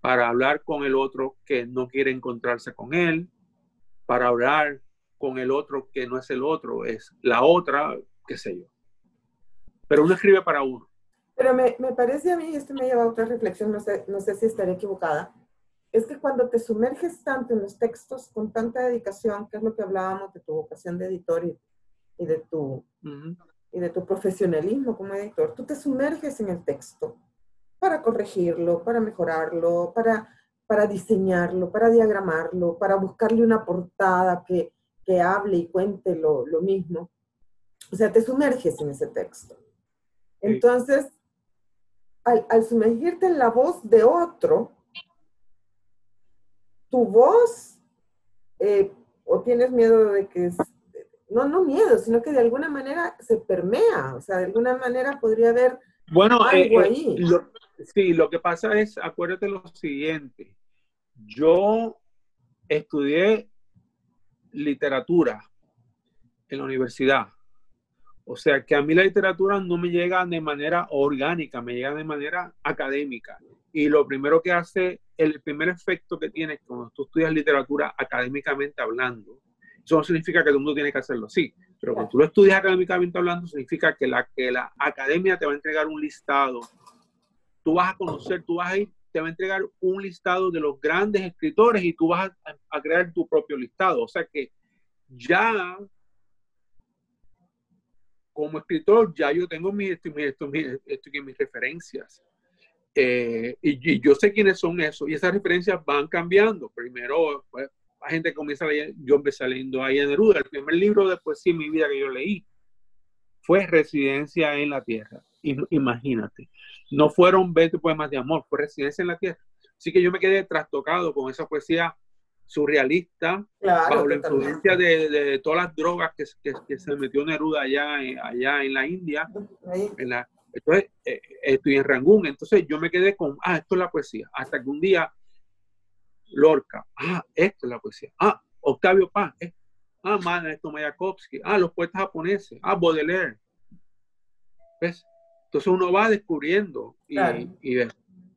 Para hablar con el otro que no quiere encontrarse con él. Para hablar con el otro que no es el otro, es la otra, qué sé yo pero uno escribe para uno. Pero me, me parece a mí, esto me lleva a otra reflexión, no sé, no sé si estaré equivocada, es que cuando te sumerges tanto en los textos con tanta dedicación, que es lo que hablábamos de tu vocación de editor y, y de, tu, y de tu profesionalismo como editor, tú te sumerges en el texto para corregirlo, para mejorarlo, para, para diseñarlo, para diagramarlo, para buscarle una portada que, que hable y cuente lo, lo mismo. O sea, te sumerges en ese texto. Entonces, al, sumergirte en la voz de otro, tu voz eh, o tienes miedo de que, no, no miedo, sino que de alguna manera se permea, o sea, de alguna manera podría haber bueno, algo eh, eh, ahí. sí, lo que pasa es, acuérdate lo siguiente, yo estudié literatura en la universidad. O sea que a mí la literatura no me llega de manera orgánica, me llega de manera académica. Y lo primero que hace, el primer efecto que tiene cuando tú estudias literatura académicamente hablando, eso no significa que todo el mundo tiene que hacerlo así, pero cuando tú lo estudias académicamente hablando, significa que la, que la academia te va a entregar un listado. Tú vas a conocer, tú vas a ir, te va a entregar un listado de los grandes escritores y tú vas a, crear tu propio listado. O sea que ya como escritor ya yo tengo mis, mis, mis, mis referencias. Eh, y, yo sé quiénes son esos. Y esas referencias van cambiando. Primero, pues, la gente comienza a leer. Yo empecé leyendo ahí en Neruda. El primer libro de poesía en mi vida que yo leí fue Residencia en la Tierra. Imagínate. No fueron 20 poemas de amor, fue Residencia en la Tierra. Así que yo me quedé trastocado con esa poesía surrealista, bajo la influencia de, todas las drogas que, se metió Neruda allá, allá en la India. En la, entonces, eh, estoy en Rangún, entonces yo me quedé con, ah, esto es la poesía, hasta que un día Lorca, ah, esto es la poesía, ah, Octavio Paz, eh, ah, esto Mayakovsky, ah, los poetas japoneses, ah, Baudelaire. ¿Ves? Entonces uno va descubriendo y, y, o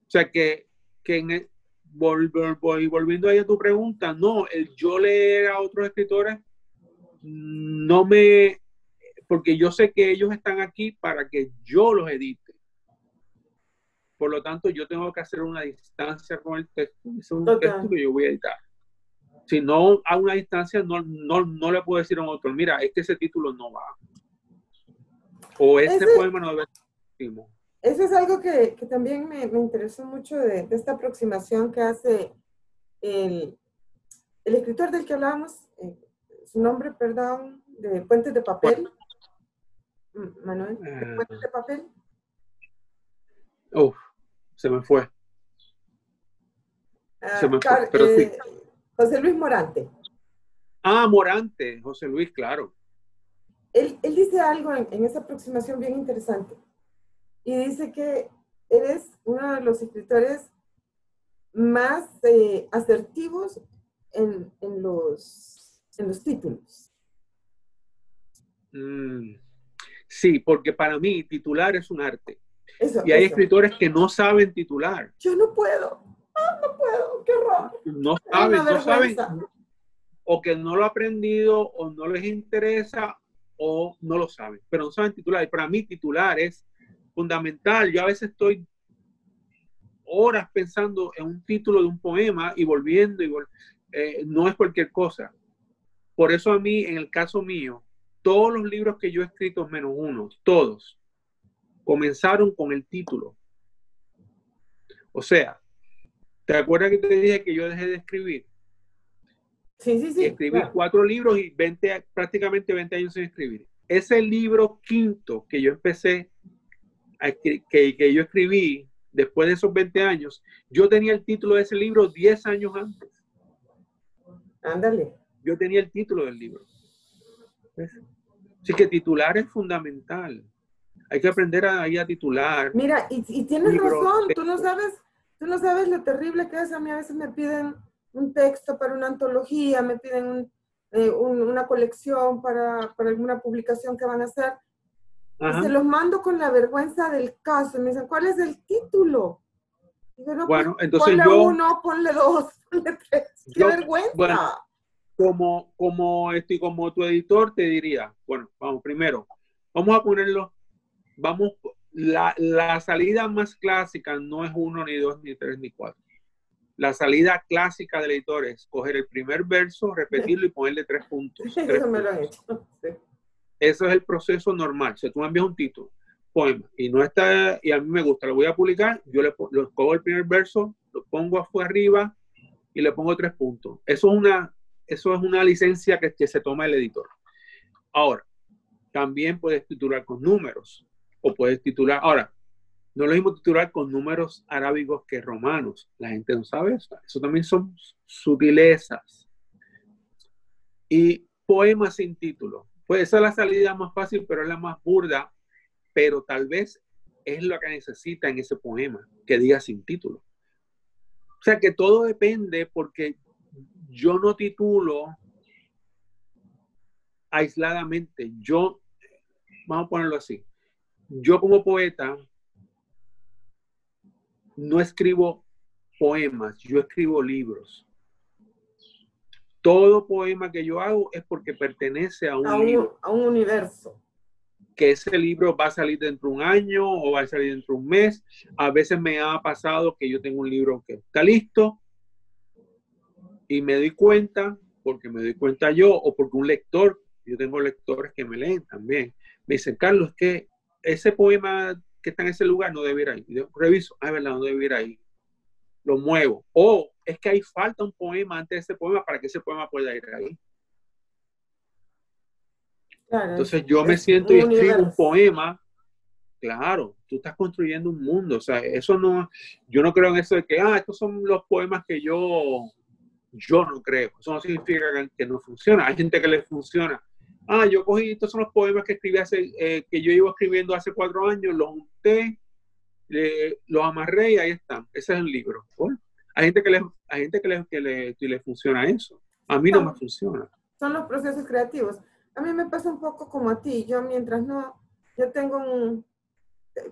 sea que, que en, volviendo ahí a tu pregunta, no, el yo leer a otros escritores no me, porque yo sé que ellos están aquí para que yo los edite. Por lo tanto, yo tengo que hacer una distancia con el texto. Es un texto que yo voy a editar. Si no a una distancia, no, no, no le puedo decir a un autor, mira, es que ese título no va. O este poema no debe ser eso es algo que, que también me, me, interesó mucho de, de, esta aproximación que hace el, el escritor del que hablábamos, eh, su nombre, perdón, de Puentes de Papel. Manuel, de Puentes de Papel. Uf, se me fue. Ah, se me fue, pero sí. Eh, José Luis Morante. Ah, Morante, José Luis, claro. Él, él dice algo en, en esa aproximación bien interesante y dice que eres uno de los escritores más eh, asertivos en, en, los, en los títulos. Mm, sí, porque para mí titular es un arte. y hay escritores que no saben titular. Yo no puedo. Ah, no puedo. Qué horror. No saben, no saben. O que no lo ha aprendido, o no les interesa, o no lo saben. Pero no saben titular. Y para mí titular es fundamental. Yo a veces estoy horas pensando en un título de un poema y volviendo y eh, no es cualquier cosa. Por eso a mí, en el caso mío, todos los libros que yo he escrito, menos uno, todos, comenzaron con el título. O sea, ¿te acuerdas que te dije que yo dejé de escribir? Sí, sí, sí. Escribí cuatro libros y 20, prácticamente 20 años sin escribir. Ese libro quinto que yo empecé que, que, yo escribí después de esos 20 años, yo tenía el título de ese libro 10 años antes. Ándale. Yo tenía el título del libro. Así que titular es fundamental. Hay que aprender a, a titular. Mira, y, y tienes razón, tú no sabes, tú no sabes lo terrible que es. A mí a veces me piden un texto para una antología, me piden eh, una colección para, para alguna publicación que van a hacer se los mando con la vergüenza del caso. Y me dicen, ¿cuál es el título? bueno, pues, entonces ponle yo... uno, ponle dos, <laughs> ponle tres. ¡Qué vergüenza! Como, como, este, como tu editor te diría, bueno, vamos, primero, vamos a ponerlo, vamos, la, la salida más clásica no es uno, ni dos, ni tres, ni cuatro. La salida clásica del editor es coger el primer verso, repetirlo y ponerle tres puntos. <laughs> Eso me lo hecho. Sí. Eso es el proceso normal. Si tú me envías un título, poema, y no está, y a mí me gusta, lo voy a publicar, yo le lo cojo el primer verso, lo pongo afuera arriba y le pongo tres puntos. Eso es una, eso es una licencia que, se toma el editor. Ahora, también puedes titular con números o puedes titular, ahora, no lo mismo titular con números arábigos que romanos. La gente no sabe eso. Eso también son sutilezas. y poemas sin título. Pues esa es la salida más fácil, pero es la más burda, pero tal vez es lo que necesita en ese poema, que diga sin título. O sea que todo depende porque yo no titulo aisladamente. Yo, vamos a ponerlo así, yo como poeta no escribo poemas, yo escribo libros. Todo poema que yo hago es porque pertenece a un, a un universo que ese libro va a salir dentro de un año o va a salir dentro de un mes. A veces me ha pasado que yo tengo un libro que está listo y me doy cuenta, porque me doy cuenta yo o porque un lector, yo tengo lectores que me leen también, me dicen, Carlos, que ese poema que está en ese lugar no debe ir ahí. yo reviso, ah, verdad, no debe ir ahí. Lo muevo. O es que hay falta un poema antes de ese poema para que ese poema pueda ir ahí. Entonces yo me siento y escribo un poema. Claro, tú estás construyendo un mundo. O sea, eso no, yo no creo en eso de que, ah, estos son los poemas que yo, yo no creo. Eso no significa que no funciona. Hay gente que le funciona. Ah, yo cogí, estos son los poemas que escribí hace, eh, que yo iba escribiendo hace cuatro años, los junté, los amarré y ahí están. Ese es el libro. Hay gente que le, hay gente que le, que le, que le funciona eso. A mí no me funciona. Son los procesos creativos a mí me pasa un poco como a ti. Yo mientras no, yo tengo un,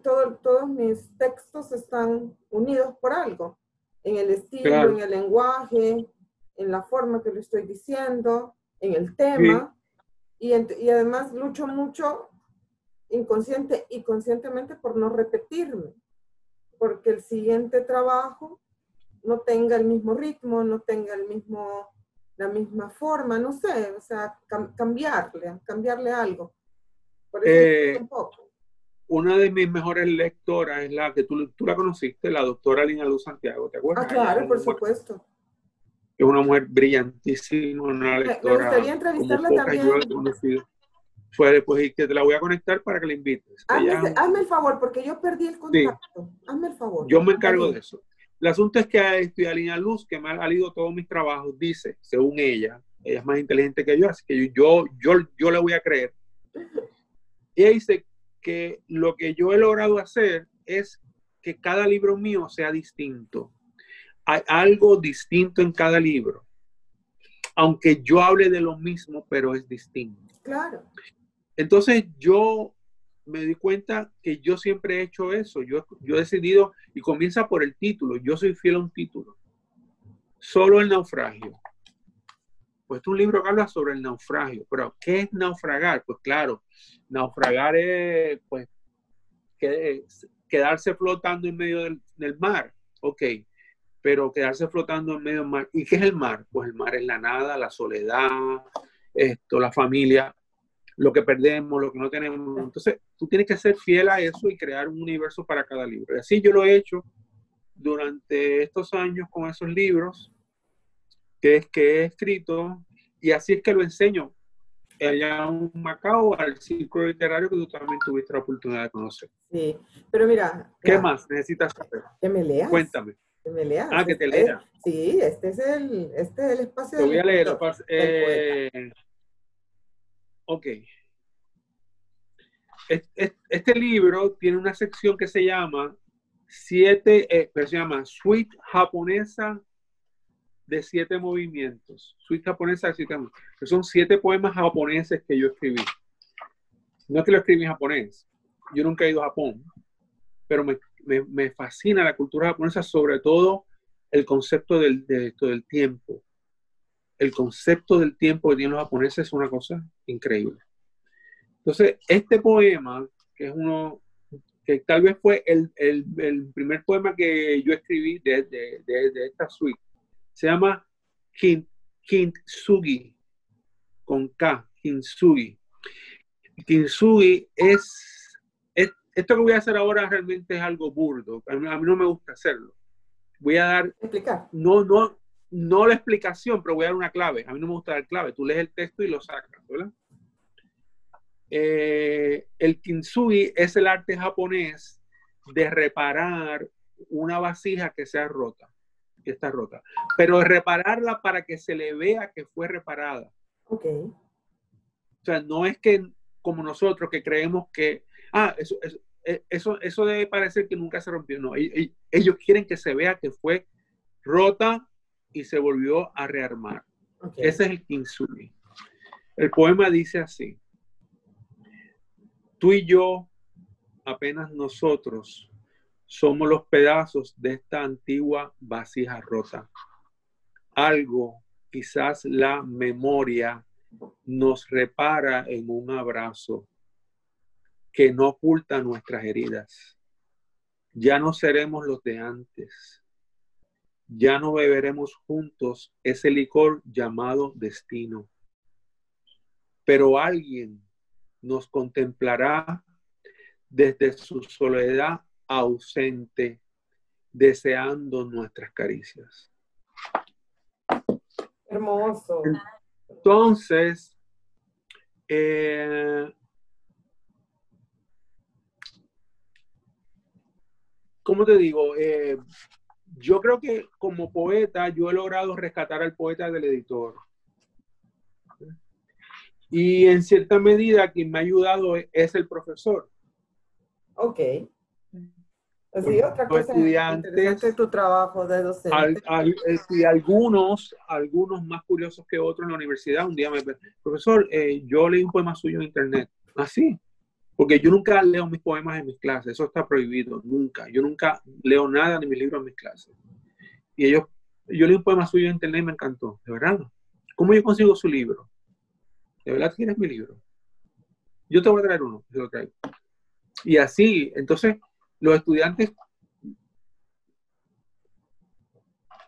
todo, todos mis textos están unidos por algo, en el estilo, en el lenguaje, en la forma que lo estoy diciendo, en el tema. Y, y además lucho mucho inconsciente y conscientemente por no repetirme, porque el siguiente trabajo no tenga el mismo ritmo, no tenga el mismo la misma forma, no sé, o sea, cambiarle, cambiarle algo. Por eso eh, un poco. Una de mis mejores lectoras es la que tú, tú la conociste, la doctora Lina Luz Santiago, ¿te acuerdas? Ah, claro, por supuesto. Es una mujer brillantísima, una lectora. Me gustaría entrevistarla también. Fue después y que te la voy a conectar para que la invites. Hazme, el favor, porque yo perdí el contacto. Hazme el favor. Yo me encargo de eso. El asunto es que estudiar Línea Luz, que me ha leído todos mis trabajos, dice, según ella, ella es más inteligente que yo, así que yo, yo, yo le voy a creer. Y ella dice que lo que yo he logrado hacer es que cada libro mío sea distinto. Hay algo distinto en cada libro. Aunque yo hable de lo mismo, pero es distinto. Claro. Entonces yo me di cuenta que yo siempre he hecho eso. Yo, yo he decidido, y comienza por el título, yo soy fiel a un título. Solo el naufragio. Pues es un libro que habla sobre el naufragio. Pero, ¿qué es naufragar? Pues claro, naufragar es, pues, quedarse flotando en medio del, del mar. Ok, pero quedarse flotando en medio del mar. ¿Y qué es el mar? Pues el mar es la nada, la soledad, esto, la familia lo que perdemos, lo que no tenemos. Entonces, tú tienes que ser fiel a eso y crear un universo para cada libro. Y así yo lo he hecho durante estos años con esos libros que es que he escrito y así es que lo enseño allá en Macao al círculo literario que tú también tuviste la oportunidad de conocer. Sí, pero mira. ¿Qué más necesitas saber? Que me leas. Cuéntame. Me leas. Ah, que te lea. Sí, este es el, este es el espacio. Te voy a leer. Eh, Ok. Este libro tiene una sección que se llama siete, eh, se llama Suite japonesa de siete movimientos. Suite japonesa de siete movimientos. Que son siete poemas japoneses que yo escribí. No es que lo escribí en japonés. Yo nunca he ido a Japón, pero me, me, fascina la cultura japonesa, sobre todo el concepto del, de, del tiempo el concepto del tiempo que tienen los japoneses es una cosa increíble. Entonces, este poema, que es uno, que tal vez fue el, primer poema que yo escribí de, esta suite, se llama Kintsugi, con K, Kintsugi. Kintsugi es, esto que voy a hacer ahora realmente es algo burdo, a mí, a mí no me gusta hacerlo. Voy a dar, explicar. No, no, no la explicación, pero voy a dar una clave. A mí no me gusta dar clave. Tú lees el texto y lo sacas, ¿verdad? Eh, el kintsugi es el arte japonés de reparar una vasija que sea rota, que está rota, pero repararla para que se le vea que fue reparada. Ok. O sea, no es que como nosotros que creemos que, ah, eso, eso, eso, eso debe parecer que nunca se rompió. No, ellos quieren que se vea que fue rota y se volvió a rearmar. Ese es el Kinsui. El poema dice así, tú y yo, apenas nosotros, somos los pedazos de esta antigua vasija rota. Algo, quizás la memoria, nos repara en un abrazo que no oculta nuestras heridas. Ya no seremos los de antes. Ya no beberemos juntos ese licor llamado destino pero alguien nos contemplará desde su soledad ausente, deseando nuestras caricias. Hermoso. Entonces, eh, ¿cómo te digo? Eh, yo creo que como poeta yo he logrado rescatar al poeta del editor. Y en cierta medida quien me ha ayudado es el profesor. Ok. Así, otra cosa estudiantes, tu trabajo de docente. y algunos, algunos más curiosos que otros en la universidad, un día me profesor, eh, yo leí un poema suyo en internet. Así. ¿Ah, Porque yo nunca leo mis poemas en mis clases, eso está prohibido, nunca. Yo nunca leo nada ni mis libros en mis clases. Y ellos, yo leí un poema suyo en internet y me encantó, de verdad. ¿Cómo yo consigo su libro? ¿De verdad tienes mi libro? Yo te voy a traer uno, yo lo traigo. Y así, entonces, los estudiantes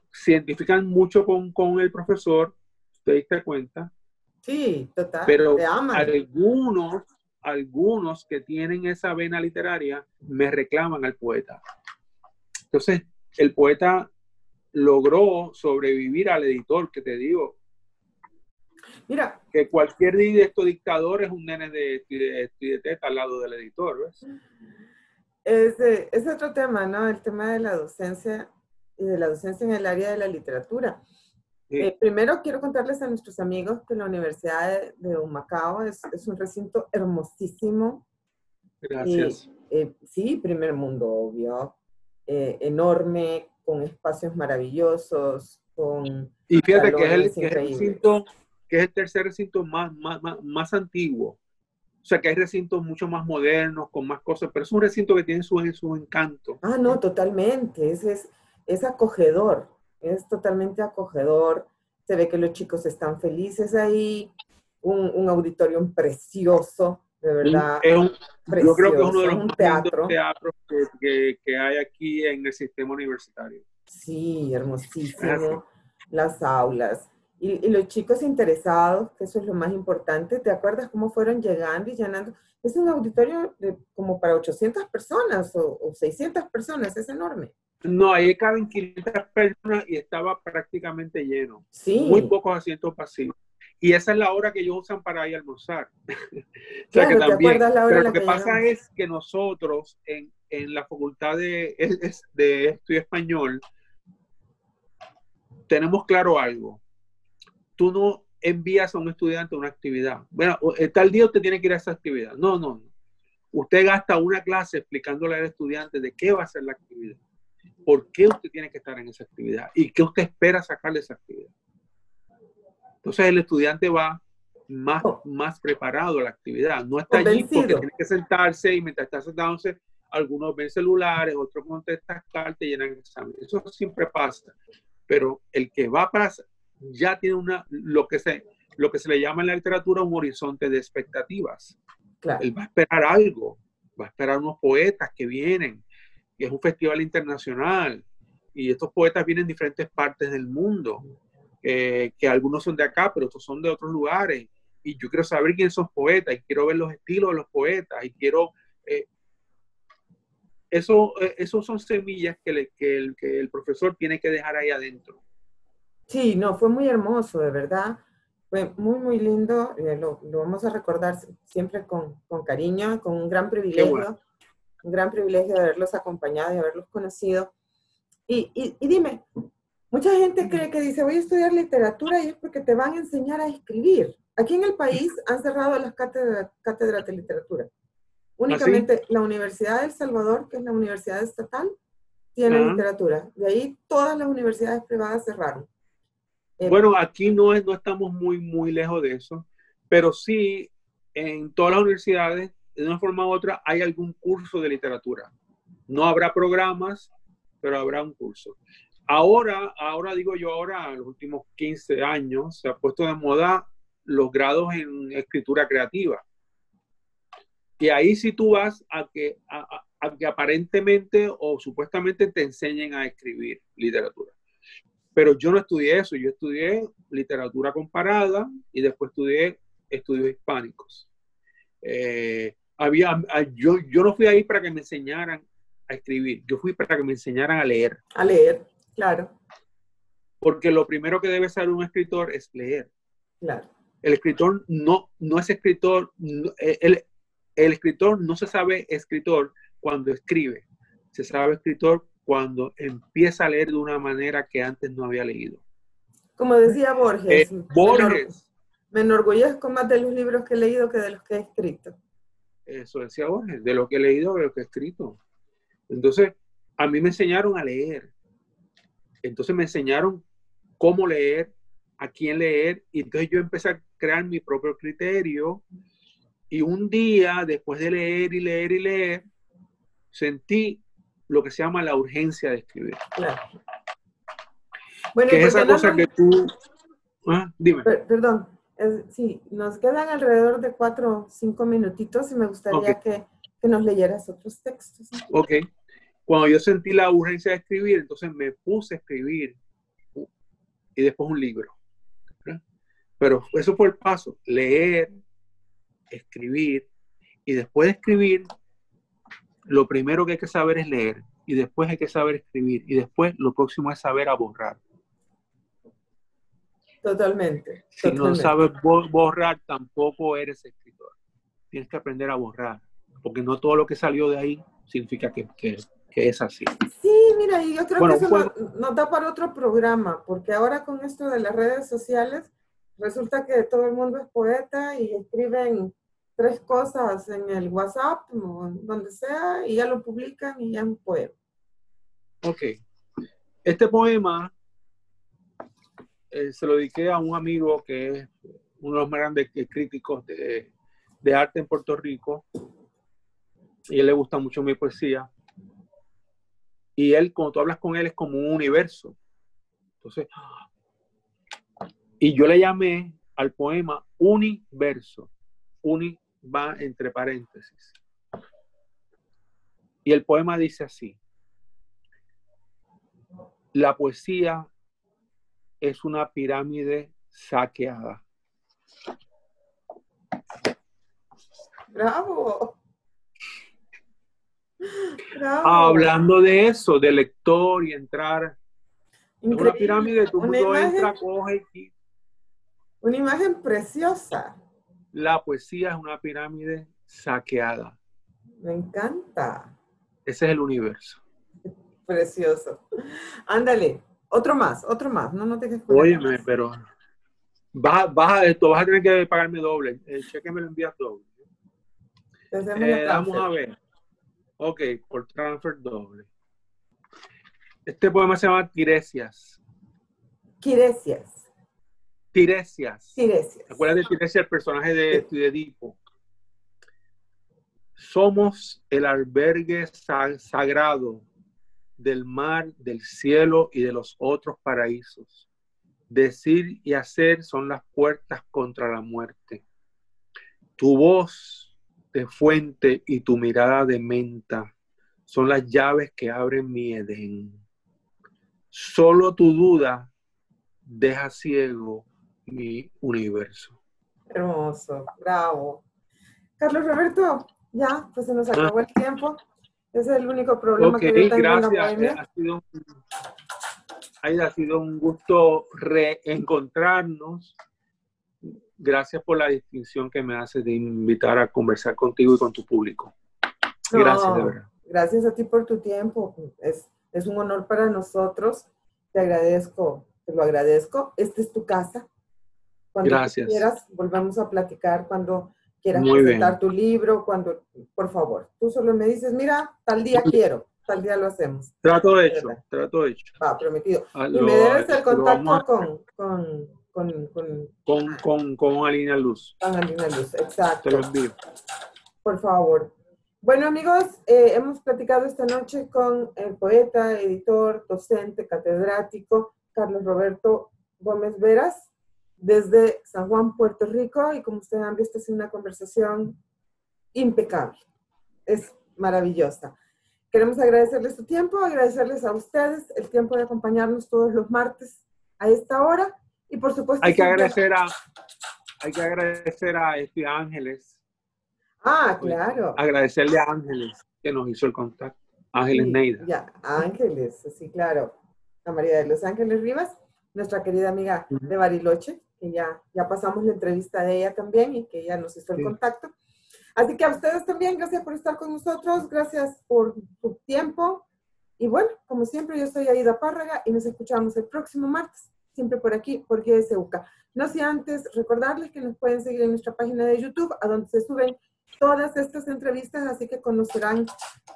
se identifican mucho con, con el profesor, ¿te diste cuenta? Sí, total. Pero algunos, algunos que tienen esa vena literaria me reclaman al poeta. Entonces, el poeta logró sobrevivir al editor, que te digo, Mira. Que cualquier directo dictador es un nene de, de, teta al lado del editor, ¿ves? Ese, es otro tema, ¿no? El tema de la docencia y de la docencia en el área de la literatura. Eh, primero quiero contarles a nuestros amigos que la Universidad de, Humacao es, es, un recinto hermosísimo. Gracias. Eh, sí, primer mundo, obvio. Eh, enorme, con espacios maravillosos, con... Y fíjate que es el, que es el recinto que es el tercer recinto más, más, más, antiguo. O sea, que hay recintos mucho más modernos, con más cosas, pero es un recinto que tiene su, su encanto. Ah, no, totalmente. Es, es, es acogedor, es totalmente acogedor. Se ve que los chicos están felices ahí. Un, un auditorio precioso, de verdad. yo creo que es uno de los teatro. teatros que, que, hay aquí en el sistema universitario. Sí, hermosísimo. Las aulas. Y, los chicos interesados, que eso es lo más importante, ¿te acuerdas cómo fueron llegando y llenando? Es un auditorio de como para 800 personas o, 600 personas, es enorme. No, ahí caben 500 personas y estaba prácticamente lleno. Sí. Muy pocos asientos pasivos. Y esa es la hora que ellos usan para ir a almorzar. <laughs> o sea que también, pero lo que, pasa es que nosotros en, en la facultad de, de estudio español tenemos claro algo tú no envías a un estudiante una actividad. Bueno, tal día usted tiene que ir a esa actividad. No, no, no. Usted gasta una clase explicándole al estudiante de qué va a ser la actividad, por qué usted tiene que estar en esa actividad y qué usted espera sacar de esa actividad. Entonces el estudiante va más, oh. más preparado a la actividad. No está allí porque tiene que sentarse y mientras está sentándose, algunos ven celulares, otros contestan cartas y llenan examen. Eso siempre pasa. Pero el que va para ya tiene una, lo que se, lo que se le llama en la literatura un horizonte de expectativas. Él va a esperar algo, va a esperar unos poetas que vienen, y es un festival internacional, y estos poetas vienen de diferentes partes del mundo, que algunos son de acá, pero otros son de otros lugares, y yo quiero saber quiénes son poetas, y quiero ver los estilos de los poetas, y quiero... Eh, eso, eh, esos son semillas que, que, el, que el profesor tiene que dejar ahí adentro. Sí, no, fue muy hermoso, de verdad. Fue muy, muy lindo. Eh, lo, vamos a recordar siempre con, cariño, con un gran privilegio. Un gran privilegio de haberlos acompañado y haberlos conocido. Y, y, dime, mucha gente cree que dice, voy a estudiar literatura y es porque te van a enseñar a escribir. aquí en el país han cerrado las cátedras de literatura. Únicamente la Universidad de El Salvador, que es la universidad estatal, tiene literatura. De ahí todas las universidades privadas cerraron. Eh, bueno, aquí no, es, no estamos muy, muy lejos de eso, pero sí en todas las universidades, de una forma u otra, hay algún curso de literatura. No habrá programas, pero habrá un curso. Ahora, ahora digo yo, ahora, en los últimos 15 años, se ha puesto de moda los grados en escritura creativa. Y ahí si tú vas a que, a, que aparentemente o supuestamente te enseñen a escribir literatura. Pero yo no estudié eso, yo estudié literatura comparada y después estudié estudios hispánicos. Eh, había, yo, yo no fui ahí para que me enseñaran a escribir, yo fui para que me enseñaran a leer. A leer, claro. Porque lo primero que debe saber un escritor es leer. Claro. El escritor no, no es escritor, el, el escritor no se sabe escritor cuando escribe, se sabe escritor cuando empieza a leer de una manera que antes no había leído. Como decía Borges. Eh, Borges. Me enorgullezco más de los libros que he leído que de los que he escrito. Eso decía Borges, de lo que he leído de lo que he escrito. Entonces, a mí me enseñaron a leer. Entonces me enseñaron cómo leer, a quién leer, y entonces yo empecé a crear mi propio criterio y un día, después de leer y leer y leer, sentí lo que se llama la urgencia de escribir. Claro. Bueno, que es esa cosa que tú... ¿Ah? Dime. perdón, sí, nos quedan alrededor de cuatro o cinco minutitos y me gustaría que, que, nos leyeras otros textos. Ok. Cuando yo sentí la urgencia de escribir, entonces me puse a escribir y después un libro. Pero eso fue el paso, leer, escribir y después de escribir, lo primero que hay que saber es leer y después hay que saber escribir y después lo próximo es saber a borrar. Totalmente. Si no sabes borrar, tampoco eres escritor. Tienes que aprender a borrar, porque no todo lo que salió de ahí significa que, que, es así. Sí, mira, y yo creo que eso nos da para otro programa, porque ahora con esto de las redes sociales, resulta que todo el mundo es poeta y escriben tres cosas en el WhatsApp o donde sea y ya lo publican y ya es un poema. Ok. Este poema eh, se lo dediqué a un amigo que es uno de los más grandes críticos de, arte en Puerto Rico y él le gusta mucho mi poesía. Y él, cuando tú hablas con él, es como un universo. Entonces, y yo le llamé al poema Universo. Uni va entre paréntesis. Y el poema dice así. La poesía es una pirámide saqueada. Bravo. Bravo. Hablando de eso, de lector y entrar. en Una pirámide, tú entra, coge y... Una imagen preciosa la poesía es una pirámide saqueada. Me encanta. Ese es el universo. Precioso. Ándale, otro más, otro más. No, no te quedes Óyeme, pero vas, esto, vas a tener que pagarme doble. El cheque me lo envías doble. Eh, vamos a ver. Ok, por transfer doble. Este poema se llama Tiresias. Tiresias. Tiresias. Tiresias. ¿Te acuerdas de Tiresias, el personaje de, de Edipo? Somos el albergue sagrado del mar, del cielo y de los otros paraísos. Decir y hacer son las puertas contra la muerte. Tu voz de fuente y tu mirada de menta son las llaves que abren mi Edén. Solo tu duda deja ciego mi universo. Hermoso, bravo. Carlos Roberto, ya, pues se nos ah. acabó el tiempo. Ese es el único problema que yo tengo gracias. En la ha, sido un, ha sido un gusto reencontrarnos. Gracias por la distinción que me hace de invitar a conversar contigo y con tu público. Gracias, de verdad. Gracias a ti por tu tiempo. Es, es un honor para nosotros. Te agradezco, te lo agradezco. Esta es tu casa Cuando quieras, volvamos a platicar cuando quieras presentar tu libro, cuando, por favor, tú solo me dices, mira, tal día quiero, tal día lo hacemos. Trato hecho, trato hecho. Va, prometido. Ah, y me debes el contacto con, con, con, con, con, con, con Alina Luz. Con Alina Luz, exacto. Te lo envío. Por favor. Bueno, amigos, eh, hemos platicado esta noche con el poeta, editor, docente, catedrático, Carlos Roberto Gómez Veras desde San Juan, Puerto Rico, y como ustedes han visto, es una conversación impecable. Es maravillosa. Queremos agradecerles su tiempo, agradecerles a ustedes el tiempo de acompañarnos todos los martes a esta hora. Y por supuesto... Hay que agradecer a, hay que agradecer a este Ángeles. Ah, claro. Agradecerle a Ángeles que nos hizo el contacto. Ángeles Neida. Ya, Ángeles, sí, claro. A María de los Ángeles Rivas, nuestra querida amiga de Bariloche, que ya, ya pasamos la entrevista de ella también y que ya nos hizo el contacto. Así que a ustedes también, gracias por estar con nosotros, gracias por su tiempo. Y bueno, como siempre, yo soy Aida Párraga y nos escuchamos el próximo martes, siempre por aquí, por GSUCA. No sé antes recordarles que nos pueden seguir en nuestra página de YouTube, a donde se suben todas estas entrevistas, así que conocerán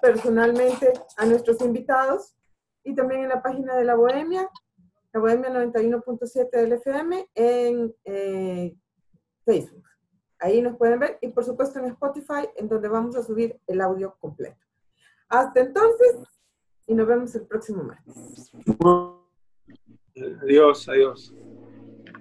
personalmente a nuestros invitados. Y también en la página de La Bohemia, la Bohemia 91.7 del FM en eh, Facebook. Ahí nos pueden ver y por supuesto en Spotify, en donde vamos a subir el audio completo. Hasta entonces y nos vemos el próximo martes. Adiós, adiós.